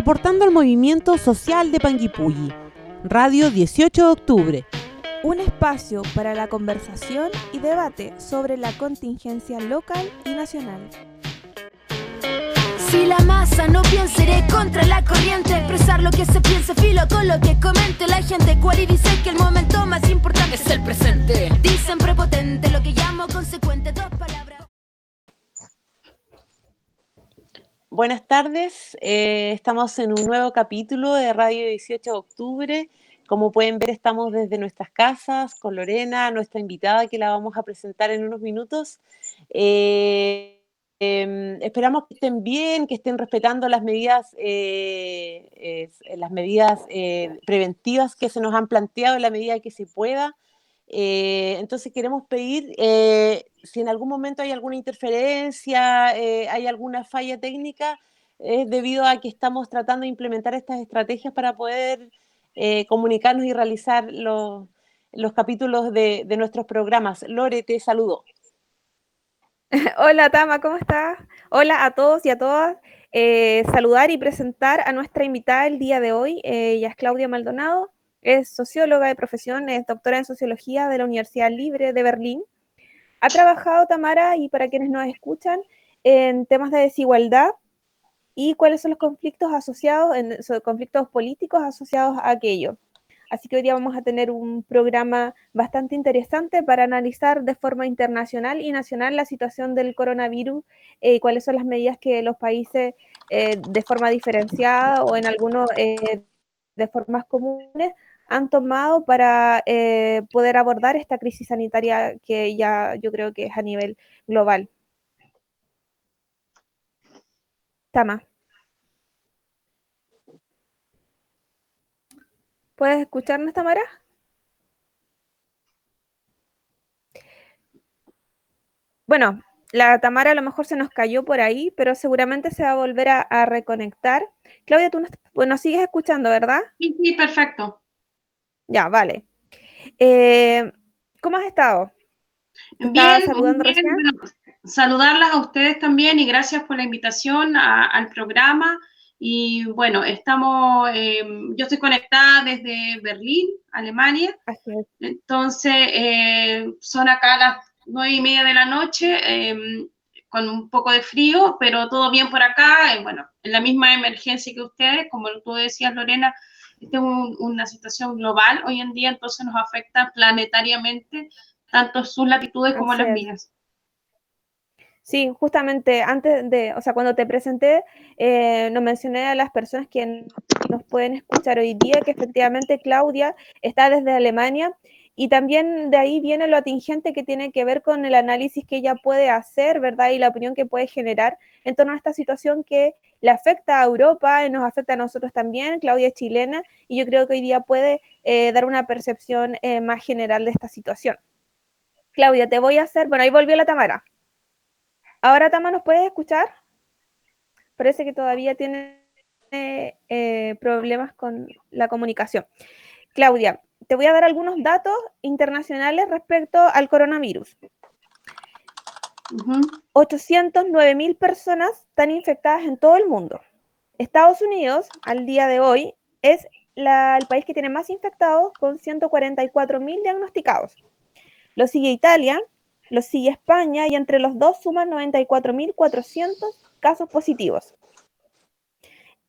aportando al movimiento social de Panguipulli. Radio 18 de octubre. Un espacio para la conversación y debate sobre la contingencia local y nacional. Si la masa no piensa, iré contra la corriente. Expresar lo que se piensa, filo con lo que comente la gente. Cual y dice que el momento más importante es el presente. Dicen prepotente, lo que llamo consecuente, dos palabras. Buenas tardes, eh, estamos en un nuevo capítulo de Radio 18 de Octubre. Como pueden ver, estamos desde nuestras casas con Lorena, nuestra invitada que la vamos a presentar en unos minutos. Eh, Em, esperamos que estén bien, que estén respetando las medidas, eh, las medidas preventivas que se nos han planteado en la medida que se pueda. Eh, entonces queremos pedir si en algún momento hay alguna interferencia, hay alguna falla técnica, es debido a que estamos tratando de implementar estas estrategias para poder comunicarnos y realizar los, capítulos de, de nuestros programas. Lore, te saludo. Hola Tama, ¿cómo estás? Hola a todos y a todas. Eh, saludar y presentar a nuestra invitada el día de hoy. Eh, ella es Claudia Maldonado, es socióloga de profesión, es doctora en sociología de la Universidad Libre de Berlín. Ha trabajado, Tamara, y para quienes nos escuchan, en temas de desigualdad y cuáles son los conflictos asociados, en, conflictos políticos asociados a aquello. Así que hoy día vamos a tener un programa bastante interesante para analizar de forma internacional y nacional la situación del coronavirus y eh, cuáles son las medidas que los países eh, de forma diferenciada o en algunos eh, de formas comunes han tomado para poder abordar esta crisis sanitaria que ya yo creo que es a nivel global. Tama. ¿Puedes escucharnos, Tamara? Bueno, la Tamara a lo mejor se nos cayó por ahí, pero seguramente se va a volver a, reconectar. Claudia, tú nos, sigues escuchando, ¿verdad? Sí, sí, perfecto. Ya, vale. Eh, ¿Cómo has estado? Bien, saludando saludarlas a ustedes también y gracias por la invitación al programa. Y bueno, estamos, eh, yo estoy conectada desde Berlín, Alemania. Entonces, eh, son acá las nueve y media de la noche, eh, con un poco de frío, pero todo bien por acá. bueno, en la misma emergencia que ustedes, como tú decías, Lorena, esta es una situación global hoy en día, entonces nos afecta planetariamente, tanto sus latitudes como las mías. Sí, justamente antes de, o sea, cuando te presenté, eh, nos mencioné a las personas que nos pueden escuchar hoy día, que efectivamente Claudia está desde Alemania y también de ahí viene lo atingente que tiene que ver con el análisis que ella puede hacer, ¿verdad? Y la opinión que puede generar en torno a esta situación que le afecta a Europa y nos afecta a nosotros también. Claudia es chilena y yo creo que hoy día puede eh, dar una percepción eh, más general de esta situación. Claudia, te voy a hacer, bueno, ahí volvió la Tamara. Ahora, Tama, ¿nos puedes escuchar? Parece que todavía tiene eh, problemas con la comunicación. Claudia, te voy a dar algunos datos internacionales respecto al coronavirus. 809 mil personas están infectadas en todo el mundo. Estados Unidos, al día de hoy, es el país que tiene más infectados, con 144 mil diagnosticados. Lo sigue Italia, lo sigue España y entre los dos suman 94.400 casos positivos.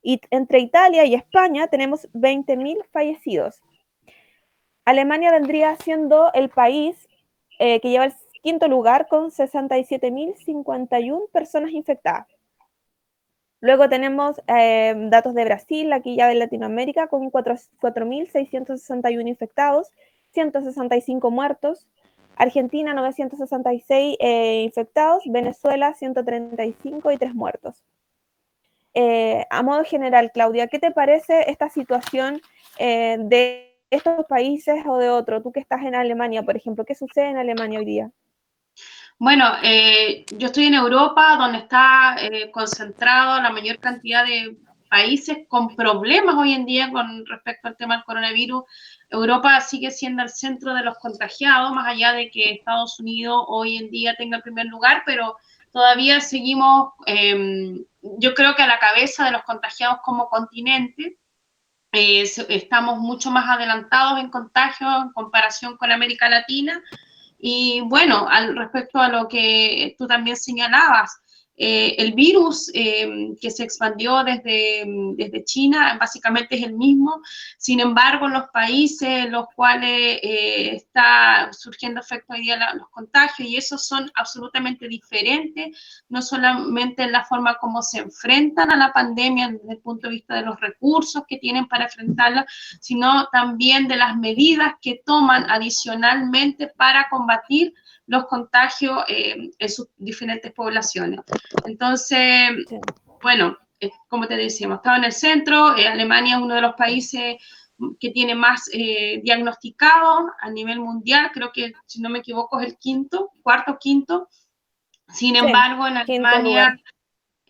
Y entre Italia y España tenemos 20.000 fallecidos. Alemania vendría siendo el país eh, que lleva el quinto lugar con 67.061 personas infectadas. Luego tenemos eh, datos de Brasil, aquí ya de Latinoamérica, con 4.661 infectados, 165 muertos, Argentina 966 eh, infectados, Venezuela 135 y 3 muertos. Eh, a modo general, Claudia, ¿qué te parece esta situación de estos países o de otro? Tú que estás en Alemania, por ejemplo, ¿qué sucede en Alemania hoy día? Bueno, yo estoy en Europa, donde está concentrado la mayor cantidad de países con problemas hoy en día con respecto al tema del coronavirus. Europa sigue siendo el centro de los contagiados, más allá de que Estados Unidos hoy en día tenga el primer lugar, pero todavía seguimos em, yo creo que a la cabeza de los contagiados como continente. estamos mucho más adelantados en contagio en comparación con América Latina. Y bueno, al respecto a lo que tú también señalabas, eh, el virus eh, que se expandió desde, desde, China básicamente es el mismo, sin embargo, los países en los cuales eh, está surgiendo efecto hoy día los contagios y esos son absolutamente diferentes, no solamente en la forma como se enfrentan a la pandemia desde el punto de vista de los recursos que tienen para enfrentarla, sino también de las medidas que toman adicionalmente para combatir los contagios eh, en sus diferentes poblaciones. Entonces, bueno, como te decíamos, estaba en el centro, eh, Alemania es uno de los países que tiene más eh, diagnosticados a nivel mundial, creo que si no me equivoco es el quinto, cuarto, quinto. Sin embargo, en Alemania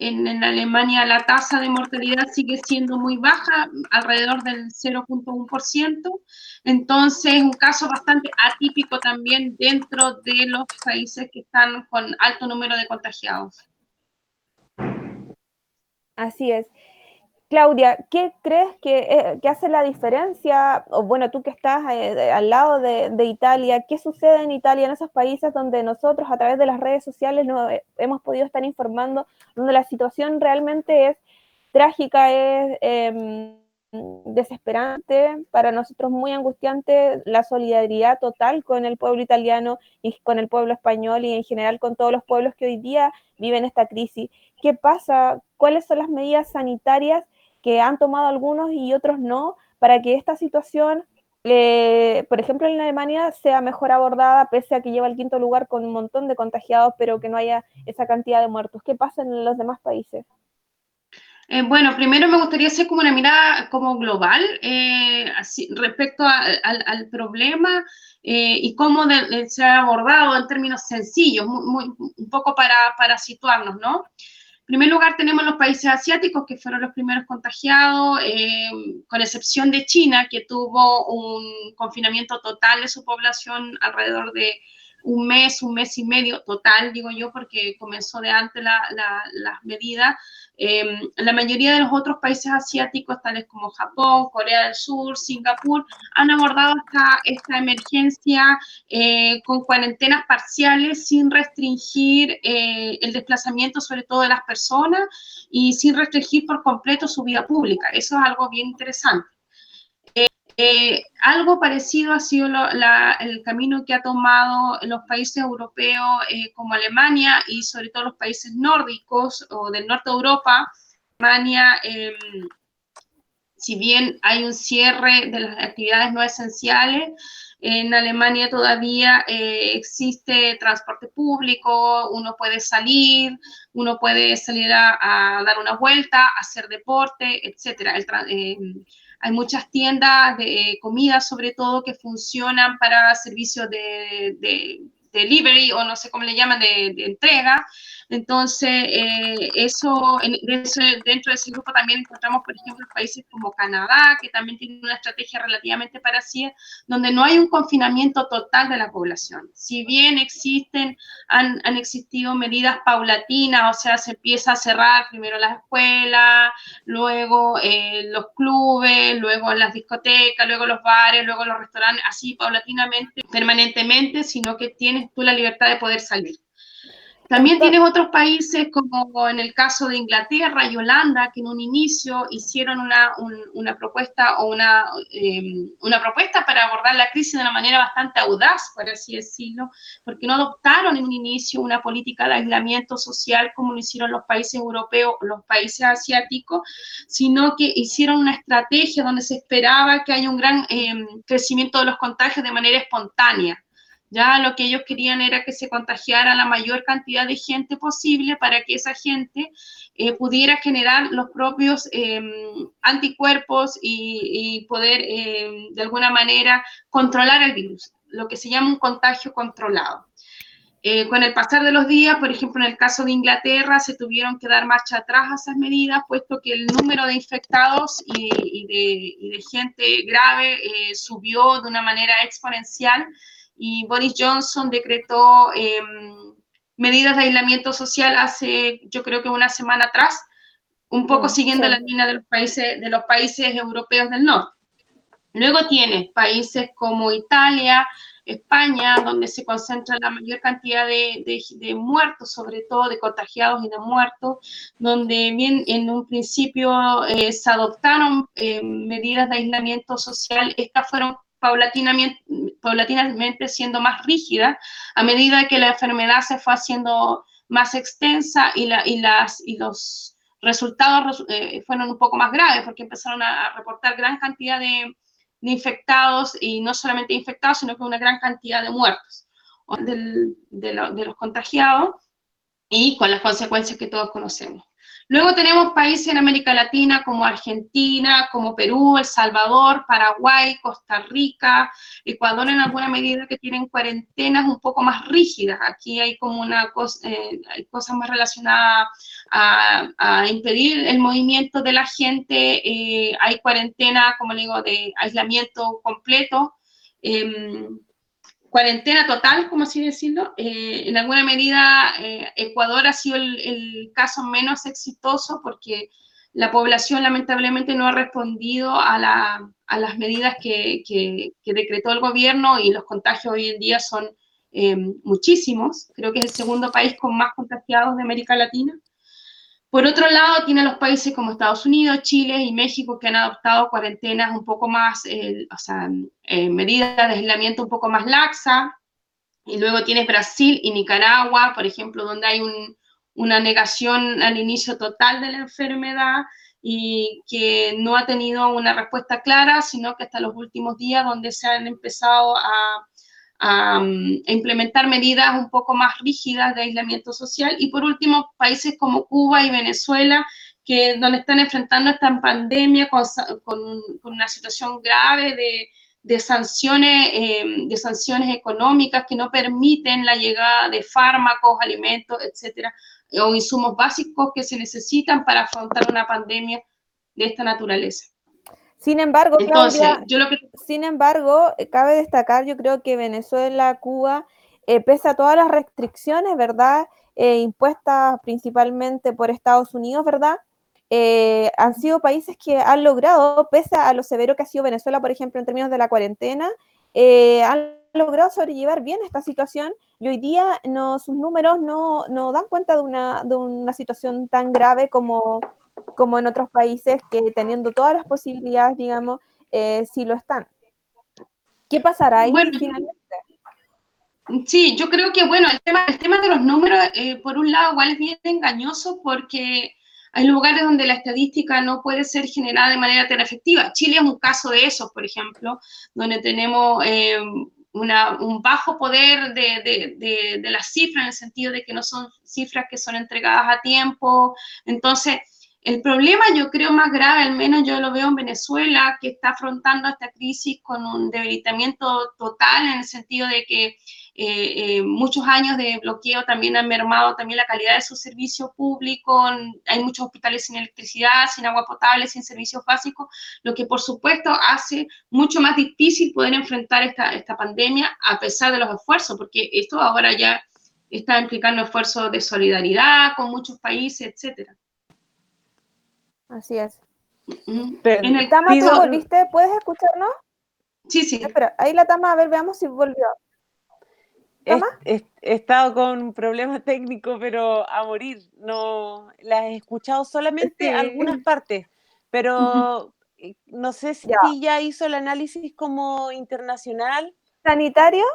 en, Alemania la tasa de mortalidad sigue siendo muy baja, alrededor del 0.1%. Entonces, es un caso bastante atípico también dentro de los países que están con alto número de contagiados. Así es. Claudia, ¿qué crees eh, que, hace la diferencia? O bueno, tú que estás eh, al lado de, Italia, ¿qué sucede en Italia, en esos países donde nosotros a través de las redes sociales no, eh, hemos podido estar informando, donde la situación realmente es trágica, es em, desesperante, para nosotros muy angustiante, la solidaridad total con el pueblo italiano y con el pueblo español y en general con todos los pueblos que hoy día viven esta crisis? ¿Qué pasa? ¿Cuáles son las medidas sanitarias? Que han tomado algunos y otros no, para que esta situación, eh, por ejemplo, en Alemania sea mejor abordada, pese a que lleva el quinto lugar con un montón de contagiados, pero que no haya esa cantidad de muertos. ¿Qué pasa en los demás países? Eh, bueno, primero me gustaría hacer como una mirada como global eh, respecto al problema y cómo se ha abordado en términos sencillos, un poco para situarnos, ¿no? Primer lugar, tenemos los países asiáticos, que fueron los primeros contagiados, eh, con excepción de China, que tuvo un confinamiento total de su población alrededor de un mes, un mes y medio total, digo yo, porque comenzó de antes las medidas. Em, la mayoría de los otros países asiáticos, tales como Japón, Corea del Sur, Singapur, han abordado esta, esta emergencia eh, con cuarentenas parciales sin restringir eh, el desplazamiento, sobre todo de las personas, y sin restringir por completo su vida pública. Eso es algo bien interesante. Eh, algo parecido ha sido el camino que ha tomado los países europeos eh, como Alemania y sobre todo los países nórdicos o del norte de Europa. Alemania, em, si bien hay un cierre de las actividades no esenciales, en Alemania todavía eh, existe transporte público, uno puede salir, uno puede salir a, dar una vuelta, hacer deporte, etc. Hay muchas tiendas de comida, sobre todo, que funcionan para servicios de, de delivery o no sé cómo le llaman, de, entrega. Entonces, eh, eso, dentro de ese grupo también encontramos, por ejemplo, países como Canadá, que también tienen una estrategia relativamente parecida, donde no hay un confinamiento total de la población. Si bien existen, han, existido medidas paulatinas, o sea, se empieza a cerrar primero las escuelas, luego eh, los clubes, luego las discotecas, luego los bares, luego los restaurantes, así paulatinamente, permanentemente, sino que tiene tú la libertad de poder salir. También tienes otros países como en el caso de Inglaterra y Holanda que en un inicio hicieron una, una propuesta o una, em, una propuesta para abordar la crisis de una manera bastante audaz, por así decirlo, porque no adoptaron en un inicio una política de aislamiento social como lo hicieron los países europeos o los países asiáticos, sino que hicieron una estrategia donde se esperaba que haya un gran em, crecimiento de los contagios de manera espontánea. Ya lo que ellos querían era que se contagiara la mayor cantidad de gente posible para que esa gente eh, pudiera generar los propios em, anticuerpos y, poder em, de alguna manera controlar el virus, lo que se llama un contagio controlado. Eh, con el pasar de los días, por ejemplo, en el caso de Inglaterra, se tuvieron que dar marcha atrás a esas medidas, puesto que el número de infectados y, de, gente grave eh, subió de una manera exponencial y Boris Johnson decretó em, medidas de aislamiento social hace, yo creo que una semana atrás, un poco mm, siguiendo la línea de los países, de los países europeos del norte. Luego tienes países como Italia, España, donde se concentra la mayor cantidad de, muertos, sobre todo de contagiados y de muertos, donde bien en un principio eh, se adoptaron eh, medidas de aislamiento social, estas fueron paulatinamente, paulatinamente siendo más rígidas a medida que la enfermedad se fue haciendo más extensa y, la, y, las, y los resultados eh, fueron un poco más graves porque empezaron a reportar gran cantidad de, de infectados y no solamente infectados, sino que una gran cantidad de muertos de, de los contagiados y con las consecuencias que todos conocemos. Luego tenemos países en América Latina como Argentina, como Perú, El Salvador, Paraguay, Costa Rica, Ecuador en alguna medida que tienen cuarentenas un poco más rígidas. Aquí hay como una cosa, eh, cosas más relacionadas a, impedir el movimiento de la gente. Eh, hay cuarentena, como le digo, de aislamiento completo. Em, cuarentena total, como así decirlo. Eh, en alguna medida, eh, Ecuador ha sido el, caso menos exitoso porque la población lamentablemente no ha respondido a, las medidas que, decretó el gobierno y los contagios hoy en día son eh, muchísimos. Creo que es el segundo país con más contagiados de América Latina. Por otro lado, tiene los países como Estados Unidos, Chile y México que han adoptado cuarentenas un poco más, eh, o sea, eh, medidas de aislamiento un poco más laxa. Y luego tienes Brasil y Nicaragua, por ejemplo, donde hay una negación al inicio total de la enfermedad y que no ha tenido una respuesta clara, sino que hasta los últimos días donde se han empezado a a, implementar medidas un poco más rígidas de aislamiento social. Y por último, países como Cuba y Venezuela, que donde están enfrentando esta pandemia con, con, una situación grave de, sanciones, em, de sanciones económicas que no permiten la llegada de fármacos, alimentos, etcétera, o insumos básicos que se necesitan para afrontar una pandemia de esta naturaleza. Sin embargo, sin embargo, eh, cabe destacar, yo creo que Venezuela, Cuba, eh, pese a todas las restricciones, ¿verdad? Eh, impuestas principalmente por Estados Unidos, ¿verdad? han sido países que han logrado, pese a lo severo que ha sido Venezuela, por ejemplo, en términos de la cuarentena, han logrado sobrellevar bien esta situación y hoy día no, sus números no, no dan cuenta de una, de una situación tan grave como, como en otros países que teniendo todas las posibilidades, digamos, eh, sí lo están. ¿Qué pasará ahí finalmente? Sí, yo creo que, bueno, el tema, el tema de los números, eh, por un lado, igual es bien engañoso porque hay lugares donde la estadística no puede ser generada de manera tan efectiva. Chile es un caso de eso, por ejemplo, donde tenemos eh, un bajo poder de, de, de las cifras, en el sentido de que no son cifras que son entregadas a tiempo. Entonces, el problema yo creo más grave, al menos yo lo veo en Venezuela, que está afrontando esta crisis con un debilitamiento total en el sentido de que eh, eh, muchos años de bloqueo también han mermado también la calidad de su servicio público, hay muchos hospitales sin electricidad, sin agua potable, sin servicios básicos, lo que por supuesto hace mucho más difícil poder enfrentar esta, esta pandemia a pesar de los esfuerzos, porque esto ahora ya está implicando esfuerzos de solidaridad con muchos países, etcétera. Así es. en el Tama, ¿tú volviste? ¿Puedes escucharnos? Sí, sí. Espera, ahí la Tama, a ver, veamos si volvió. ¿Tama? He, estado con un problema técnico, pero a morir. No, la he escuchado solamente algunas partes, pero no sé si ya. hizo el análisis como internacional. ¿Sanitario?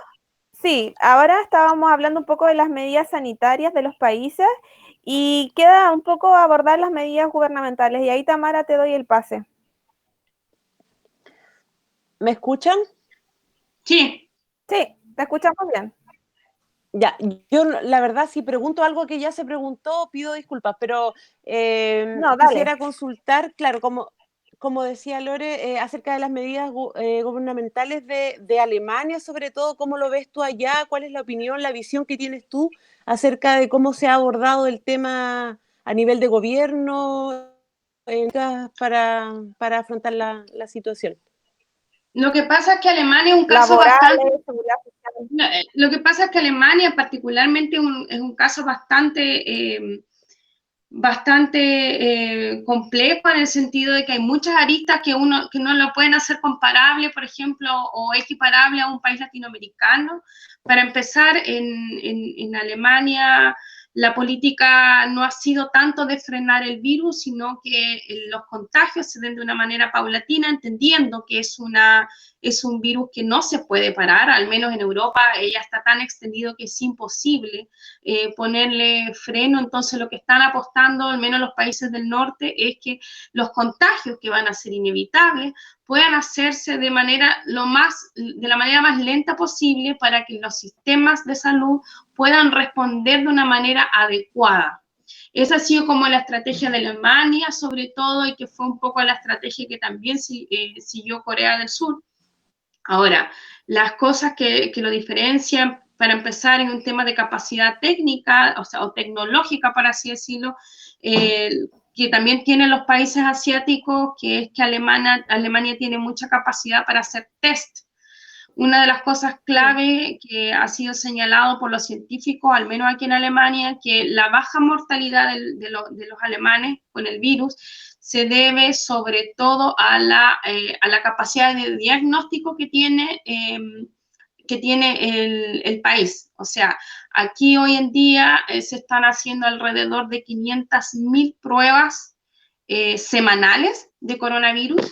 Sí, ahora estábamos hablando un poco de las medidas sanitarias de los países y queda un poco abordar las medidas gubernamentales. Y ahí, Tamara, te doy el pase. ¿Me escuchan? Sí. Sí, te escuchamos bien. Ya, yo la verdad, si pregunto algo que ya se preguntó, pido disculpas, pero eh, quisiera consultar, claro, como, como decía Lore, eh, acerca de las medidas eh, gubernamentales de, de, Alemania, sobre todo, ¿cómo lo ves tú allá? ¿Cuál es la opinión, la visión que tienes tú acerca de cómo se ha abordado el tema a nivel de gobierno para, para afrontar la, la, situación. Lo que pasa es que Alemania es un caso bastante... Eh, lo que pasa es que Alemania particularmente es un caso bastante... Eh, bastante eh, complejo en el sentido de que hay muchas aristas que uno que no lo pueden hacer comparable, por ejemplo, o equiparable a un país latinoamericano. Para empezar, en, en, en Alemania la política no ha sido tanto de frenar el virus, sino que eh, los contagios se den de una manera paulatina, entendiendo que es, una, es un virus que no se puede parar, al menos en Europa ya está tan extendido que es imposible eh, ponerle freno, entonces lo que están apostando, al menos los países del norte, es que los contagios que van a ser inevitables puedan hacerse de manera lo más de la manera más lenta posible para que los sistemas de salud puedan responder de una manera adecuada. Esa ha sido como la estrategia de Alemania, sobre todo, y que fue un poco la estrategia que también eh, siguió Corea del Sur. Ahora, las cosas que, lo diferencian, para empezar, en un tema de capacidad técnica, o sea, o tecnológica, por así decirlo, eh, que también tienen los países asiáticos, que es que Alemania, Alemania tiene mucha capacidad para hacer test. Una de las cosas clave que ha sido señalado por los científicos, al menos aquí en Alemania, que la baja mortalidad de, los alemanes con el virus se debe sobre todo a la, eh, a la capacidad de diagnóstico que tiene, em, que tiene el, país. O sea, aquí hoy en día eh, se están haciendo alrededor de 500.000 pruebas eh, semanales de coronavirus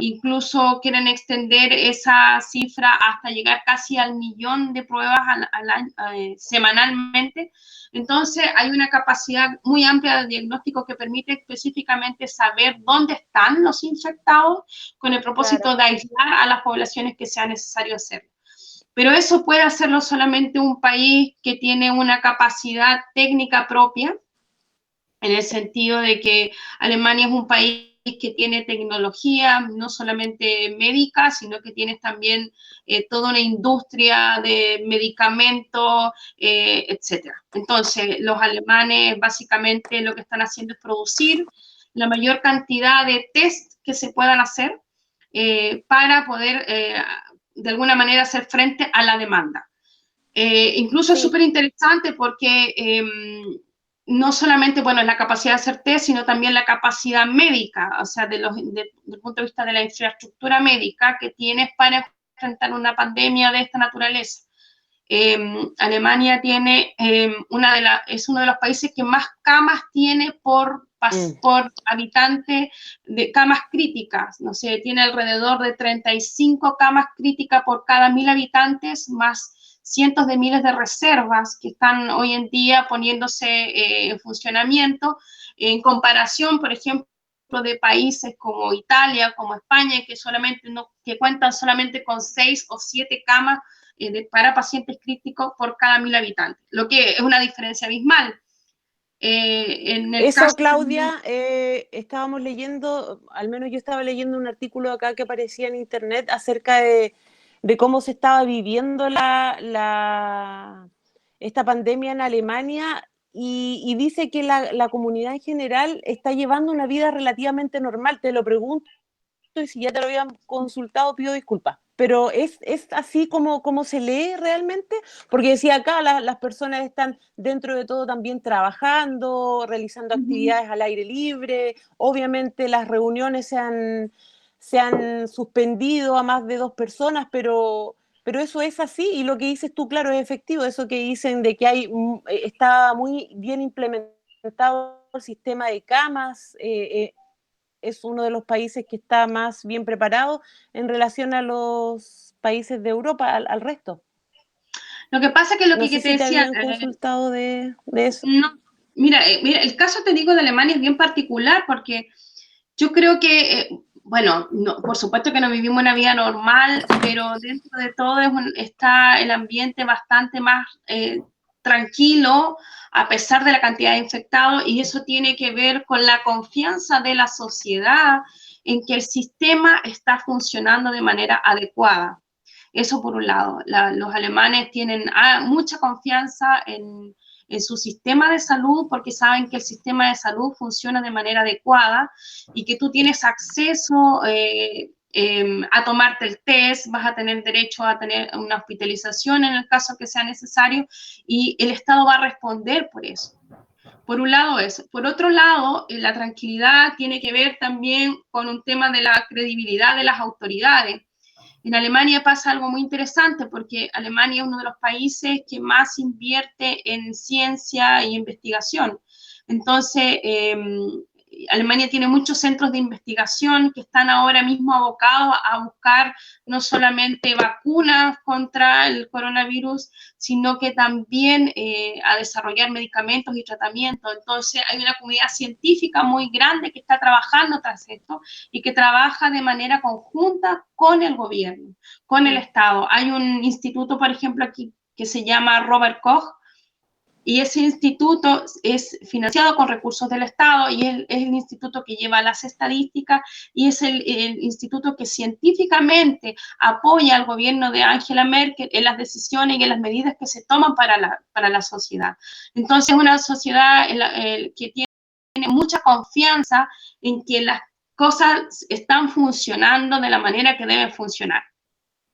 Incluso quieren extender esa cifra hasta llegar casi al millón de pruebas eh, semanalmente. Entonces, hay una capacidad muy amplia de diagnóstico que permite específicamente saber dónde están los infectados con el propósito de aislar a las poblaciones que sea necesario hacerlo. Pero eso puede hacerlo solamente un país que tiene una capacidad técnica propia, en el sentido de que Alemania es un país que tiene tecnología, no solamente médica, sino que tienes también eh, toda una industria de medicamentos, eh, etc. Entonces, los alemanes básicamente lo que están haciendo es producir la mayor cantidad de test que se puedan hacer eh, para poder, de alguna manera, hacer frente a la demanda. incluso es súper interesante porque em, no solamente, bueno, la capacidad de hacer test, sino también la capacidad médica, o sea, de los, desde el punto de vista de la infraestructura médica que tienes para enfrentar una pandemia de esta naturaleza. Em, Alemania tiene em, una de la, es uno de los países que más camas tiene por, mm. por habitante de camas críticas. No sé, tiene alrededor de 35 camas críticas por cada mil habitantes, más cientos de miles de reservas que están hoy en día poniéndose eh, en funcionamiento en comparación, por ejemplo, de países como Italia, como España, que solamente no, que cuentan solamente con seis o siete camas eh, para pacientes críticos por cada mil habitantes, lo que es una diferencia abismal. Eh, en Eso, Claudia, estábamos leyendo, al menos yo estaba leyendo un artículo acá que aparecía en internet acerca de de cómo se estaba viviendo la, esta pandemia en Alemania y, dice que la, comunidad en general está llevando una vida relativamente normal. Te lo pregunto y si ya te lo habían consultado pido disculpas. Pero ¿es, es así como, como se lee realmente? Porque decía acá, las personas están dentro de todo también trabajando, realizando actividades al aire libre, obviamente las reuniones se han, se han suspendido a más de dos personas, pero, pero eso es así y lo que dices tú, claro, es efectivo, eso que dicen de que hay, eh, está muy bien implementado el sistema de camas, eh, eh, es uno de los países que está más bien preparado en relación a los países de Europa, al, resto. Lo que pasa que lo que, te decía... Te consultado de, de eso? No, mira, mira, el caso te digo de Alemania es bien particular porque yo creo que bueno, no, por supuesto que no vivimos una vida normal, pero dentro de todo está el ambiente bastante más eh, tranquilo a pesar de la cantidad de infectados y eso tiene que ver con la confianza de la sociedad en que el sistema está funcionando de manera adecuada. Eso por un lado. los alemanes tienen ah, mucha confianza en, en su sistema de salud porque saben que el sistema de salud funciona de manera adecuada y que tú tienes acceso eh, em, a tomarte el test, vas a tener derecho a tener una hospitalización en el caso que sea necesario y el Estado va a responder por eso. Por un lado eso. Por otro lado, la tranquilidad tiene que ver también con un tema de la credibilidad de las autoridades. En Alemania pasa algo muy interesante porque Alemania es uno de los países que más invierte en ciencia y investigación. Entonces, em, Alemania tiene muchos centros de investigación que están ahora mismo abocados a buscar no solamente vacunas contra el coronavirus, sino que también eh, a desarrollar medicamentos y tratamientos. Entonces, hay una comunidad científica muy grande que está trabajando tras esto y que trabaja de manera conjunta con el gobierno, con el Estado. Hay un instituto, por ejemplo, aquí que se llama Robert Koch, y ese instituto es financiado con recursos del Estado y es, el instituto que lleva las estadísticas y es el, instituto que científicamente apoya al gobierno de Angela Merkel en las decisiones y en las medidas que se toman para la, para la sociedad. Entonces, una sociedad que tiene mucha confianza en que las cosas están funcionando de la manera que deben funcionar.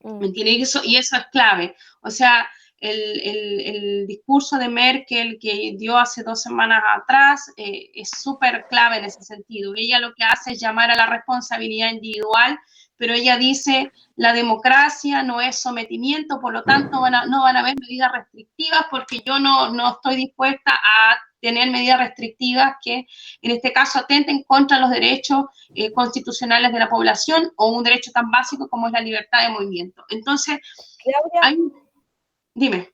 ¿Me mm. Y eso, y eso es clave. O sea, el, discurso de Merkel que dio hace dos semanas atrás eh, es súper clave en ese sentido. Ella lo que hace es llamar a la responsabilidad individual, pero ella dice la democracia no es sometimiento, por lo tanto no van a haber medidas restrictivas porque yo no, no estoy dispuesta a tener medidas restrictivas que en este caso atenten contra los derechos eh, constitucionales de la población o un derecho tan básico como es la libertad de movimiento. Entonces, hay Dime.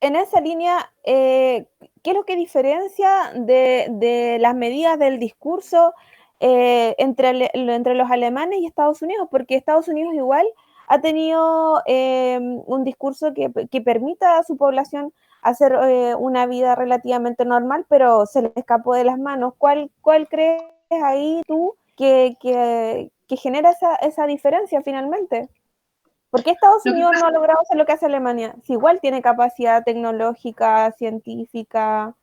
En esa línea, eh, ¿qué es lo que diferencia de, las medidas del discurso eh, entre, los alemanes y Estados Unidos? Porque Estados Unidos igual ha tenido em, un discurso que, permita a su población hacer eh, una vida relativamente normal, pero se le escapó de las manos. ¿Cuál, cuál crees ahí tú que, genera esa, esa diferencia finalmente? ¿Por qué Estados Unidos no ha logrado hacer lo que hace Alemania? Si igual tiene capacidad tecnológica, científica.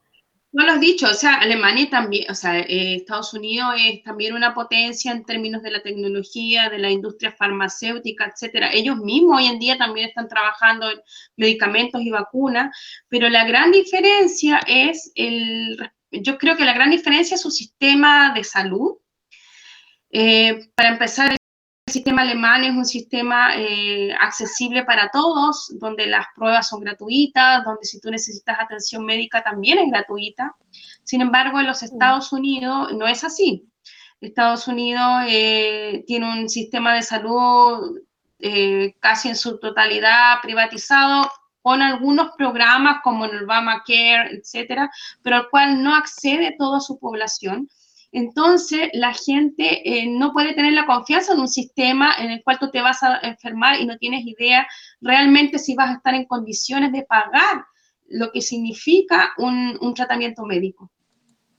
No lo has dicho, o sea, Alemania también, o sea, eh, Estados Unidos es también una potencia en términos de la tecnología, de la industria farmacéutica, etcétera. Ellos mismos hoy en día también están trabajando en medicamentos y vacunas, pero la gran diferencia es el, yo creo que la gran diferencia es su sistema de salud. Eh, para empezar, sistema alemán es un sistema eh, accesible para todos, donde las pruebas son gratuitas, donde si tú necesitas atención médica también es gratuita. Sin embargo, en los. Estados Unidos no es así. Estados Unidos eh, tiene un sistema de salud eh, casi en su totalidad privatizado, con algunos programas como el Obamacare, etcétera, pero al cual no accede toda su población entonces la gente eh, no puede tener la confianza en un sistema en el cual tú te vas a enfermar y no tienes idea realmente si vas a estar en condiciones de pagar lo que significa un, tratamiento médico.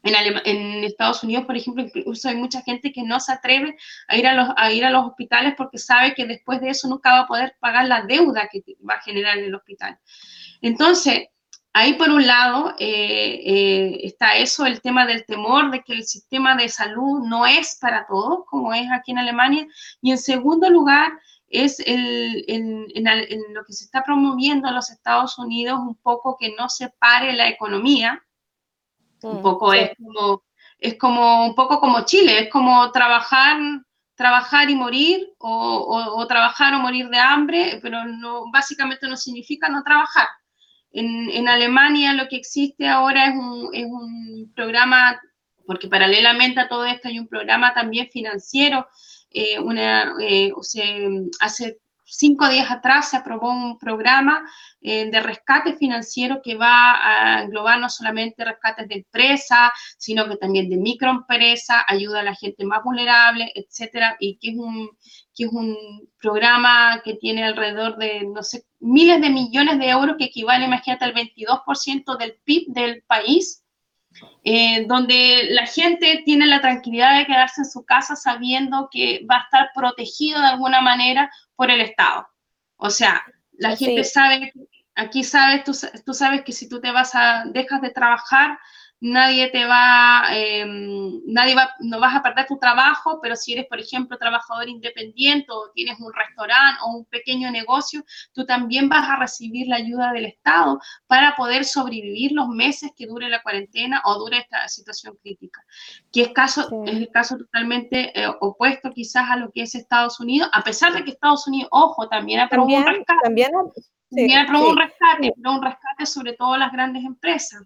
En, Estados Unidos, por ejemplo, incluso hay mucha gente que no se atreve a ir a, los, a ir a los hospitales porque sabe que después de eso nunca va a poder pagar la deuda que va a generar en el hospital. Entonces, Ahí por un lado eh, eh, está eso, el tema del temor de que el sistema de salud no es para todos, como es aquí en Alemania. Y en segundo lugar, es el, en, lo que se está promoviendo en los Estados Unidos, un poco que no se pare la economía. un poco es como, es como, un poco como Chile, es como trabajar trabajar y morir o, o trabajar o morir de hambre, pero no, básicamente no significa no trabajar. En, Alemania lo que existe ahora es un, programa, porque paralelamente a todo esto hay un programa también financiero. Eh, eh, o sea, hace cinco días atrás se aprobó un programa eh, de rescate financiero que va a englobar no solamente rescates de empresas, sino que también de microempresas, ayuda a la gente más vulnerable, etcétera, y que es un, que es un programa que tiene alrededor de, no sé, miles de millones de euros, que equivale, imagínate, al 22% del PIB del país, eh, donde la gente tiene la tranquilidad de quedarse en su casa sabiendo que va a estar protegido de alguna manera por el Estado. O sea, la gente sabe, aquí sabes, tú, tú, sabes que si tú te vas a, dejas de trabajar, nadie te va, em, nadie va, no vas a perder tu trabajo, pero si eres, por ejemplo, trabajador independiente o tienes un restaurante o un pequeño negocio, tú también vas a recibir la ayuda del Estado para poder sobrevivir los meses que dure la cuarentena o dure esta situación crítica, que es, caso, es el caso totalmente eh, opuesto quizás a lo que es Estados Unidos, a pesar de que Estados Unidos, ojo, también aprobó un rescate. También, aprobó un rescate, pero un rescate sobre todo las grandes empresas.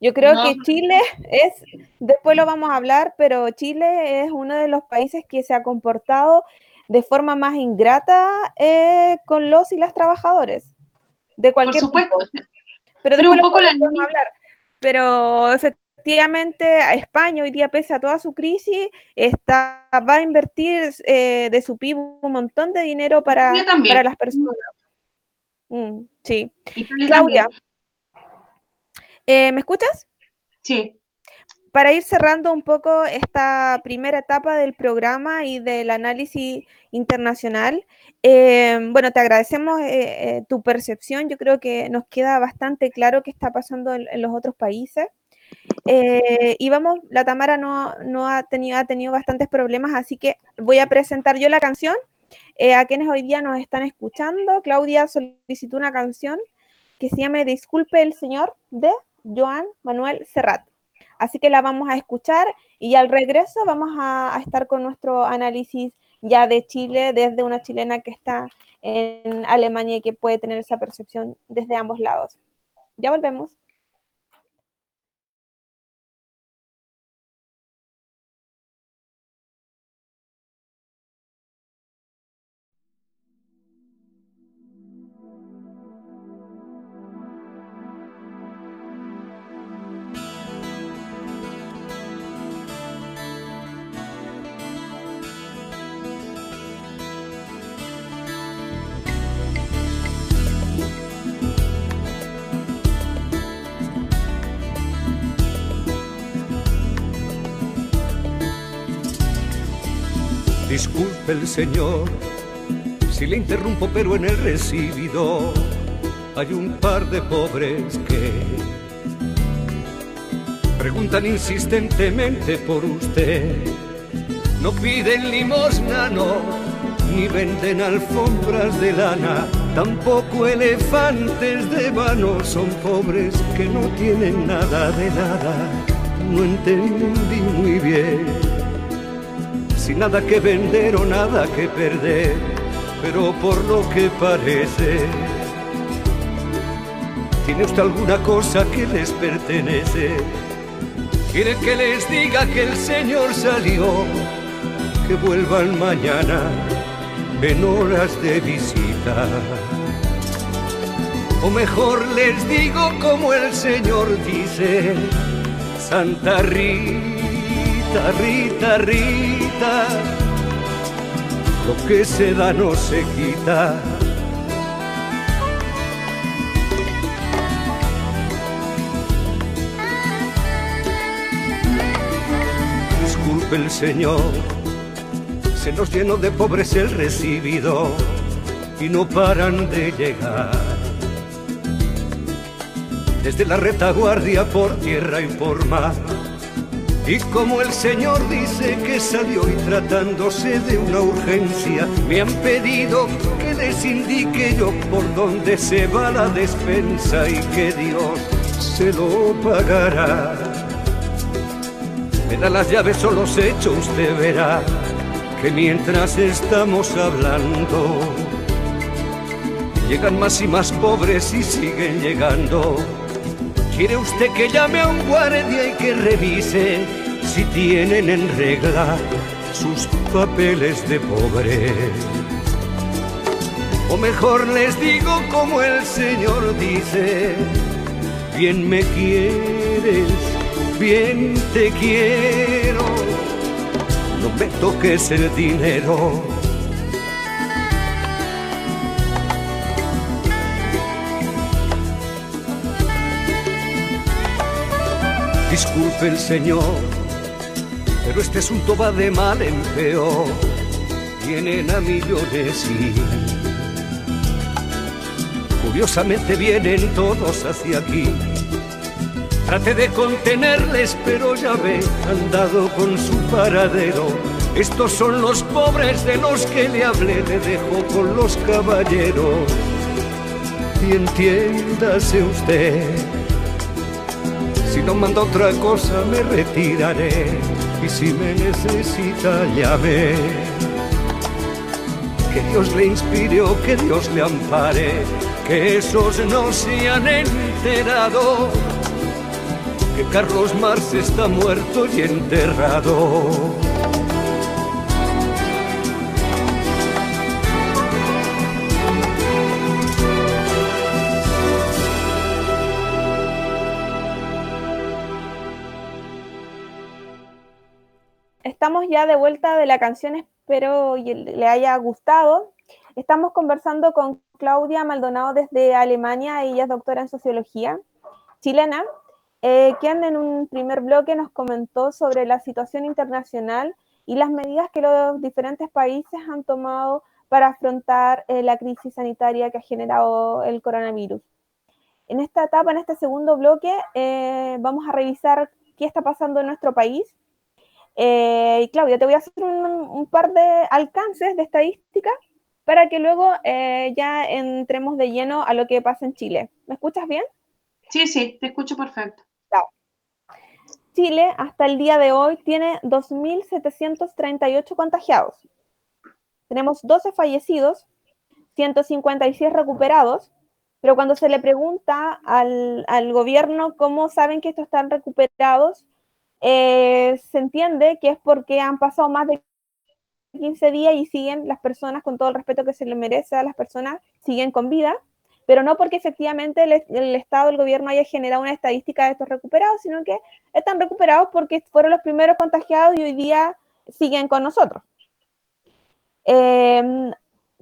Yo creo que Chile es, después lo vamos a hablar, pero Chile es uno de los países que se ha comportado de forma más ingrata eh, con los y las trabajadores. De cualquier Por supuesto. Pero, pero un poco la hablar. Pero efectivamente España hoy día, pese a toda su crisis, está, va a invertir eh, de su PIB un montón de dinero para, para las personas. Mm, sí. Claudia. Eh, ¿Me escuchas? Sí. Para ir cerrando un poco esta primera etapa del programa y del análisis internacional, eh, bueno, te agradecemos eh, tu percepción. Yo creo que nos queda bastante claro qué está pasando en, los otros países. y vamos, la Tamara no, ha, tenido, ha tenido bastantes problemas, así que voy a presentar yo la canción a quienes hoy día nos están escuchando. Claudia solicitó una canción que se llama Disculpe el Señor de Joan Manuel Serrat. Así que la vamos a escuchar y al regreso vamos a, estar con nuestro análisis ya de Chile desde una chilena que está en Alemania y que puede tener esa percepción desde ambos lados. Ya volvemos. El Señor si le interrumpo, pero en el recibido hay un par de pobres que preguntan insistentemente por usted. No piden limosna, no, ni venden alfombras de lana, tampoco elefantes de vano, son pobres que no tienen nada de nada. No entendí muy bien nada que vender o nada que perder, pero por lo que parece, ¿tiene usted alguna cosa que les pertenece? ¿Quiere que les diga que el Señor salió? Que vuelvan mañana en horas de visita. O mejor les digo como el Señor dice, Santa Rita, Rita, Rita lo que se da no se quita. Disculpe el Señor, se nos llenó de pobres el recibido y no paran de llegar. Desde la retaguardia por tierra y por mar y como el Señor dice que salió y tratándose de una urgencia, me han pedido que les indique yo por dónde se va la despensa y que Dios se lo pagará. Me da las llaves o los hechos, usted verá que mientras estamos hablando, llegan más y más pobres y siguen llegando. ¿Quiere usted que llame a un guardia y que revise si tienen en regla sus papeles de pobre. O mejor les digo como el Señor dice, bien me quieres, bien te quiero, no me toques el dinero. Disculpe el Señor pero este asunto va de mal en peor. Vienen a millones y curiosamente vienen todos hacia aquí. Traté de contenerles, pero ya ve, han dado con su paradero. Estos son los pobres de los que le hablé, le dejo con los caballeros. Y entiéndase usted, si no manda otra cosa me retiraré. Y si me necesita, llame. Que Dios le inspire o que Dios le ampare, que esos no se han enterado que Carlos Marx está muerto y enterrado. Estamos ya de vuelta de la canción, espero le haya gustado. Estamos conversando con Claudia Maldonado desde Alemania, ella es doctora en sociología chilena eh, quien en un primer bloque nos comentó sobre la situación internacional y las medidas que los diferentes países han tomado para afrontar eh, la crisis sanitaria que ha generado el coronavirus. En esta etapa, en este segundo bloque, eh, vamos a revisar qué está pasando en nuestro país. Y Claudia, te voy a hacer un, un, par de alcances de estadística para que luego ya entremos de lleno a lo que pasa en Chile. ¿Me escuchas bien? Sí, sí, te escucho perfecto. Chile hasta el día de hoy tiene 2.738 contagiados. Tenemos 12 fallecidos, 156 recuperados, pero cuando se le pregunta al, gobierno cómo saben que estos están recuperados, eh, se entiende que es porque han pasado más de 15 días y siguen las personas, con todo el respeto que se le merece a las personas, siguen con vida pero no porque efectivamente el, Estado, el gobierno haya generado una estadística de estos recuperados, sino que están recuperados porque fueron los primeros contagiados y hoy día siguen con nosotros. Em,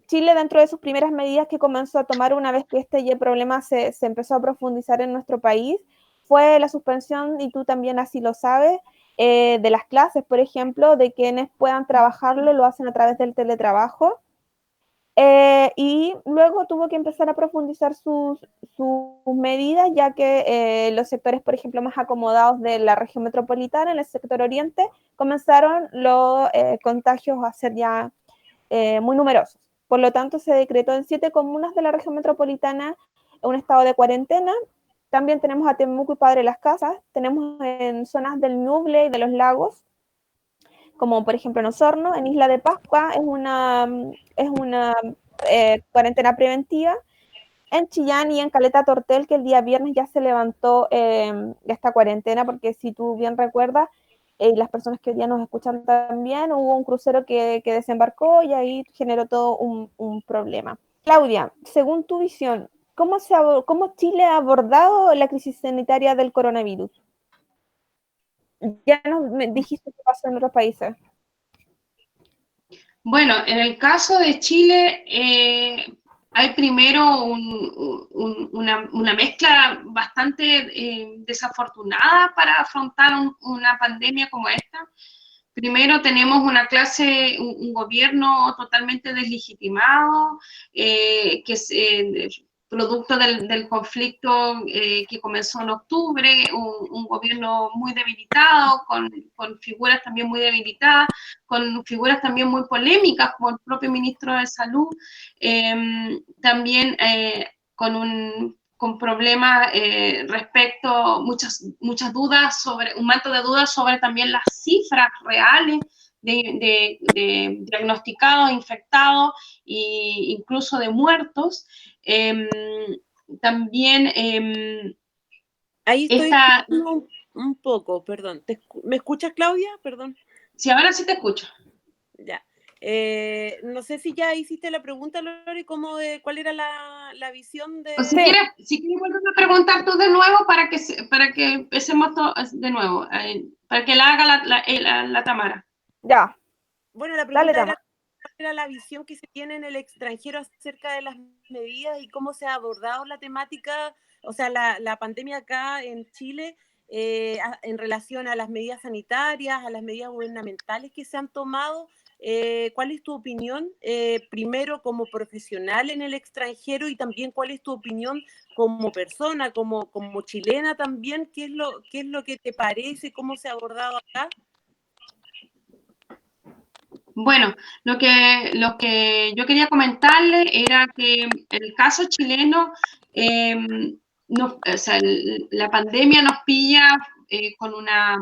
Chile, dentro de sus primeras medidas que comenzó a tomar una vez que este problema se, se empezó a profundizar en nuestro país, fue la suspensión, y tú también así lo sabes, eh, de las clases, por ejemplo, de quienes puedan trabajarlo, lo hacen a través del teletrabajo. Eh, y luego tuvo que empezar a profundizar sus, medidas, ya que eh, los sectores, por ejemplo, más acomodados de la región metropolitana, en el sector oriente, comenzaron los contagios a ser ya muy numerosos. Por lo tanto, se decretó en siete comunas de la región metropolitana un estado de cuarentena. También tenemos a Temuco y Padre Las Casas, tenemos en zonas del Nuble y de los lagos como por ejemplo en Osorno, en Isla de Pascua, es una, es una eh, cuarentena preventiva. En Chillán y en Caleta Tortel, que el día viernes ya se levantó em, esta cuarentena, porque si tú bien recuerdas, eh, y las personas que hoy día nos escuchan también, hubo un crucero que, que desembarcó y ahí generó todo un, un, problema. Claudia, según tu visión, ¿cómo, se, ¿cómo Chile ha abordado la crisis sanitaria del coronavirus? Ya nos dijiste qué pasó en otros países. Bueno, en el caso de Chile, eh, hay primero una, mezcla bastante eh, desafortunada para afrontar una pandemia como esta. Primero tenemos una clase, un, gobierno totalmente deslegitimado, eh, que producto del, conflicto eh, que comenzó en octubre, un, gobierno muy debilitado, con, figuras también muy debilitadas, con figuras también muy polémicas, como el propio ministro de Salud, em, también eh, con un con problemas eh, respecto, muchas, muchas dudas sobre, un manto de dudas sobre también las cifras reales de, diagnosticados, infectados e incluso de muertos. Em, también... Em, Ahí estoy un, poco, perdón. ¿Me escuchas, Claudia? Perdón. Sí, ahora sí te escucho. Ya. Eh, no sé si ya hiciste la pregunta, Lori, cómo de, cuál era la, visión de... si quieres, si quieres volver a preguntar tú de nuevo para que, para que empecemos de nuevo, eh, para que la haga la, la, la Tamara. Ya. Bueno, la pregunta era, la visión que se tiene en el extranjero acerca de las medidas y cómo se ha abordado la temática, o sea, la, pandemia acá en Chile eh, en relación a las medidas sanitarias, a las medidas gubernamentales que se han tomado eh, ¿cuál es tu opinión eh, primero como profesional en el extranjero y también cuál es tu opinión como persona, como, como chilena también? ¿Qué es, lo, ¿Qué es lo que te parece? ¿Cómo se ha abordado acá? Bueno, lo que, lo que yo quería comentarle era que el caso chileno, em, la pandemia nos pilla eh, con una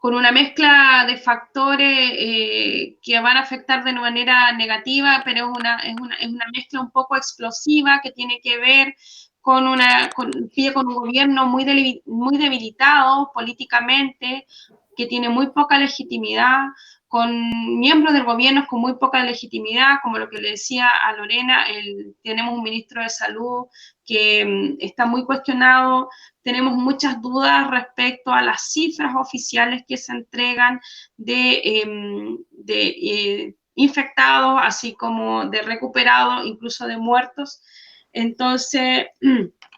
con una mezcla de factores eh, que van a afectar de manera negativa, pero es una, es una, es una mezcla un poco explosiva que tiene que ver con, una, con, con un gobierno muy, muy debilitado políticamente, que tiene muy poca legitimidad, con miembros del gobierno con muy poca legitimidad, como lo que le decía a Lorena, el, tenemos un ministro de salud que mm, está muy cuestionado, tenemos muchas dudas respecto a las cifras oficiales que se entregan de, em, eh, infectados, así como de recuperados, incluso de muertos. Entonces,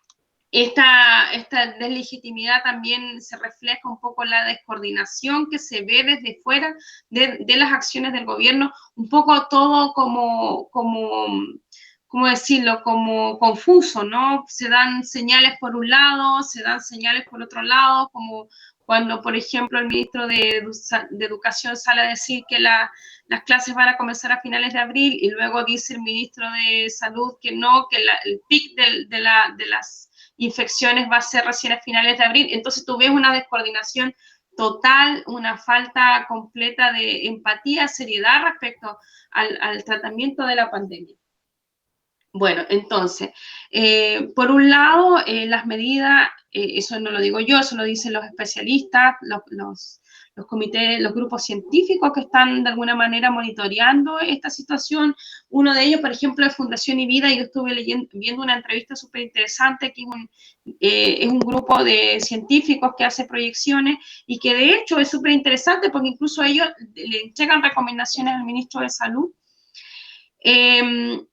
esta, esta deslegitimidad también se refleja un poco la descoordinación que se ve desde fuera de, de las acciones del gobierno, un poco todo como, como, ¿cómo decirlo?, como confuso, ¿no? Se dan señales por un lado, se dan señales por otro lado, como cuando, por ejemplo, el ministro de, de Educación sale a decir que la, las clases van a comenzar a finales de abril y luego dice el ministro de Salud que no, que el pic de, de, la, de las infecciones va a ser recién a finales de abril. Entonces tú ves una descoordinación total, una falta completa de empatía, seriedad respecto al, tratamiento de la pandemia. Bueno, entonces, eh, por un lado, eh, las medidas, eh, eso no lo digo yo, eso lo dicen los especialistas, los los comités, los grupos científicos que están de alguna manera monitoreando esta situación. Uno de ellos, por ejemplo, es Fundación y Vida, yo estuve leyendo, viendo una entrevista súper interesante, que es un, eh, es un grupo de científicos que hace proyecciones y que de hecho es súper interesante porque incluso ellos le entregan recomendaciones al ministro de Salud. Em,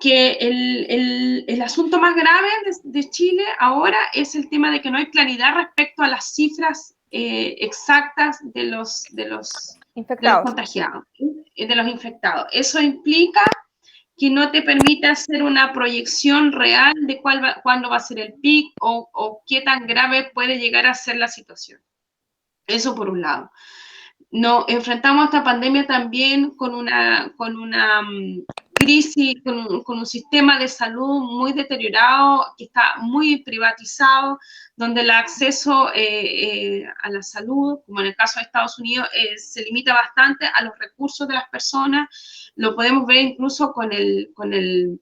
que el, el, asunto más grave de, Chile ahora es el tema de que no hay claridad respecto a las cifras eh, exactas de los, de los, infectados. contagiados, de los infectados. Eso implica que no te permite hacer una proyección real de cuál cuándo va a ser el pic o, o, qué tan grave puede llegar a ser la situación. Eso por un lado. No, enfrentamos esta pandemia también con una, con una mm, crisis, con un, sistema de salud muy deteriorado, que está muy privatizado, donde el acceso eh, eh, a la salud, como en el caso de Estados Unidos, eh, se limita bastante a los recursos de las personas. Lo podemos ver incluso con el, con el,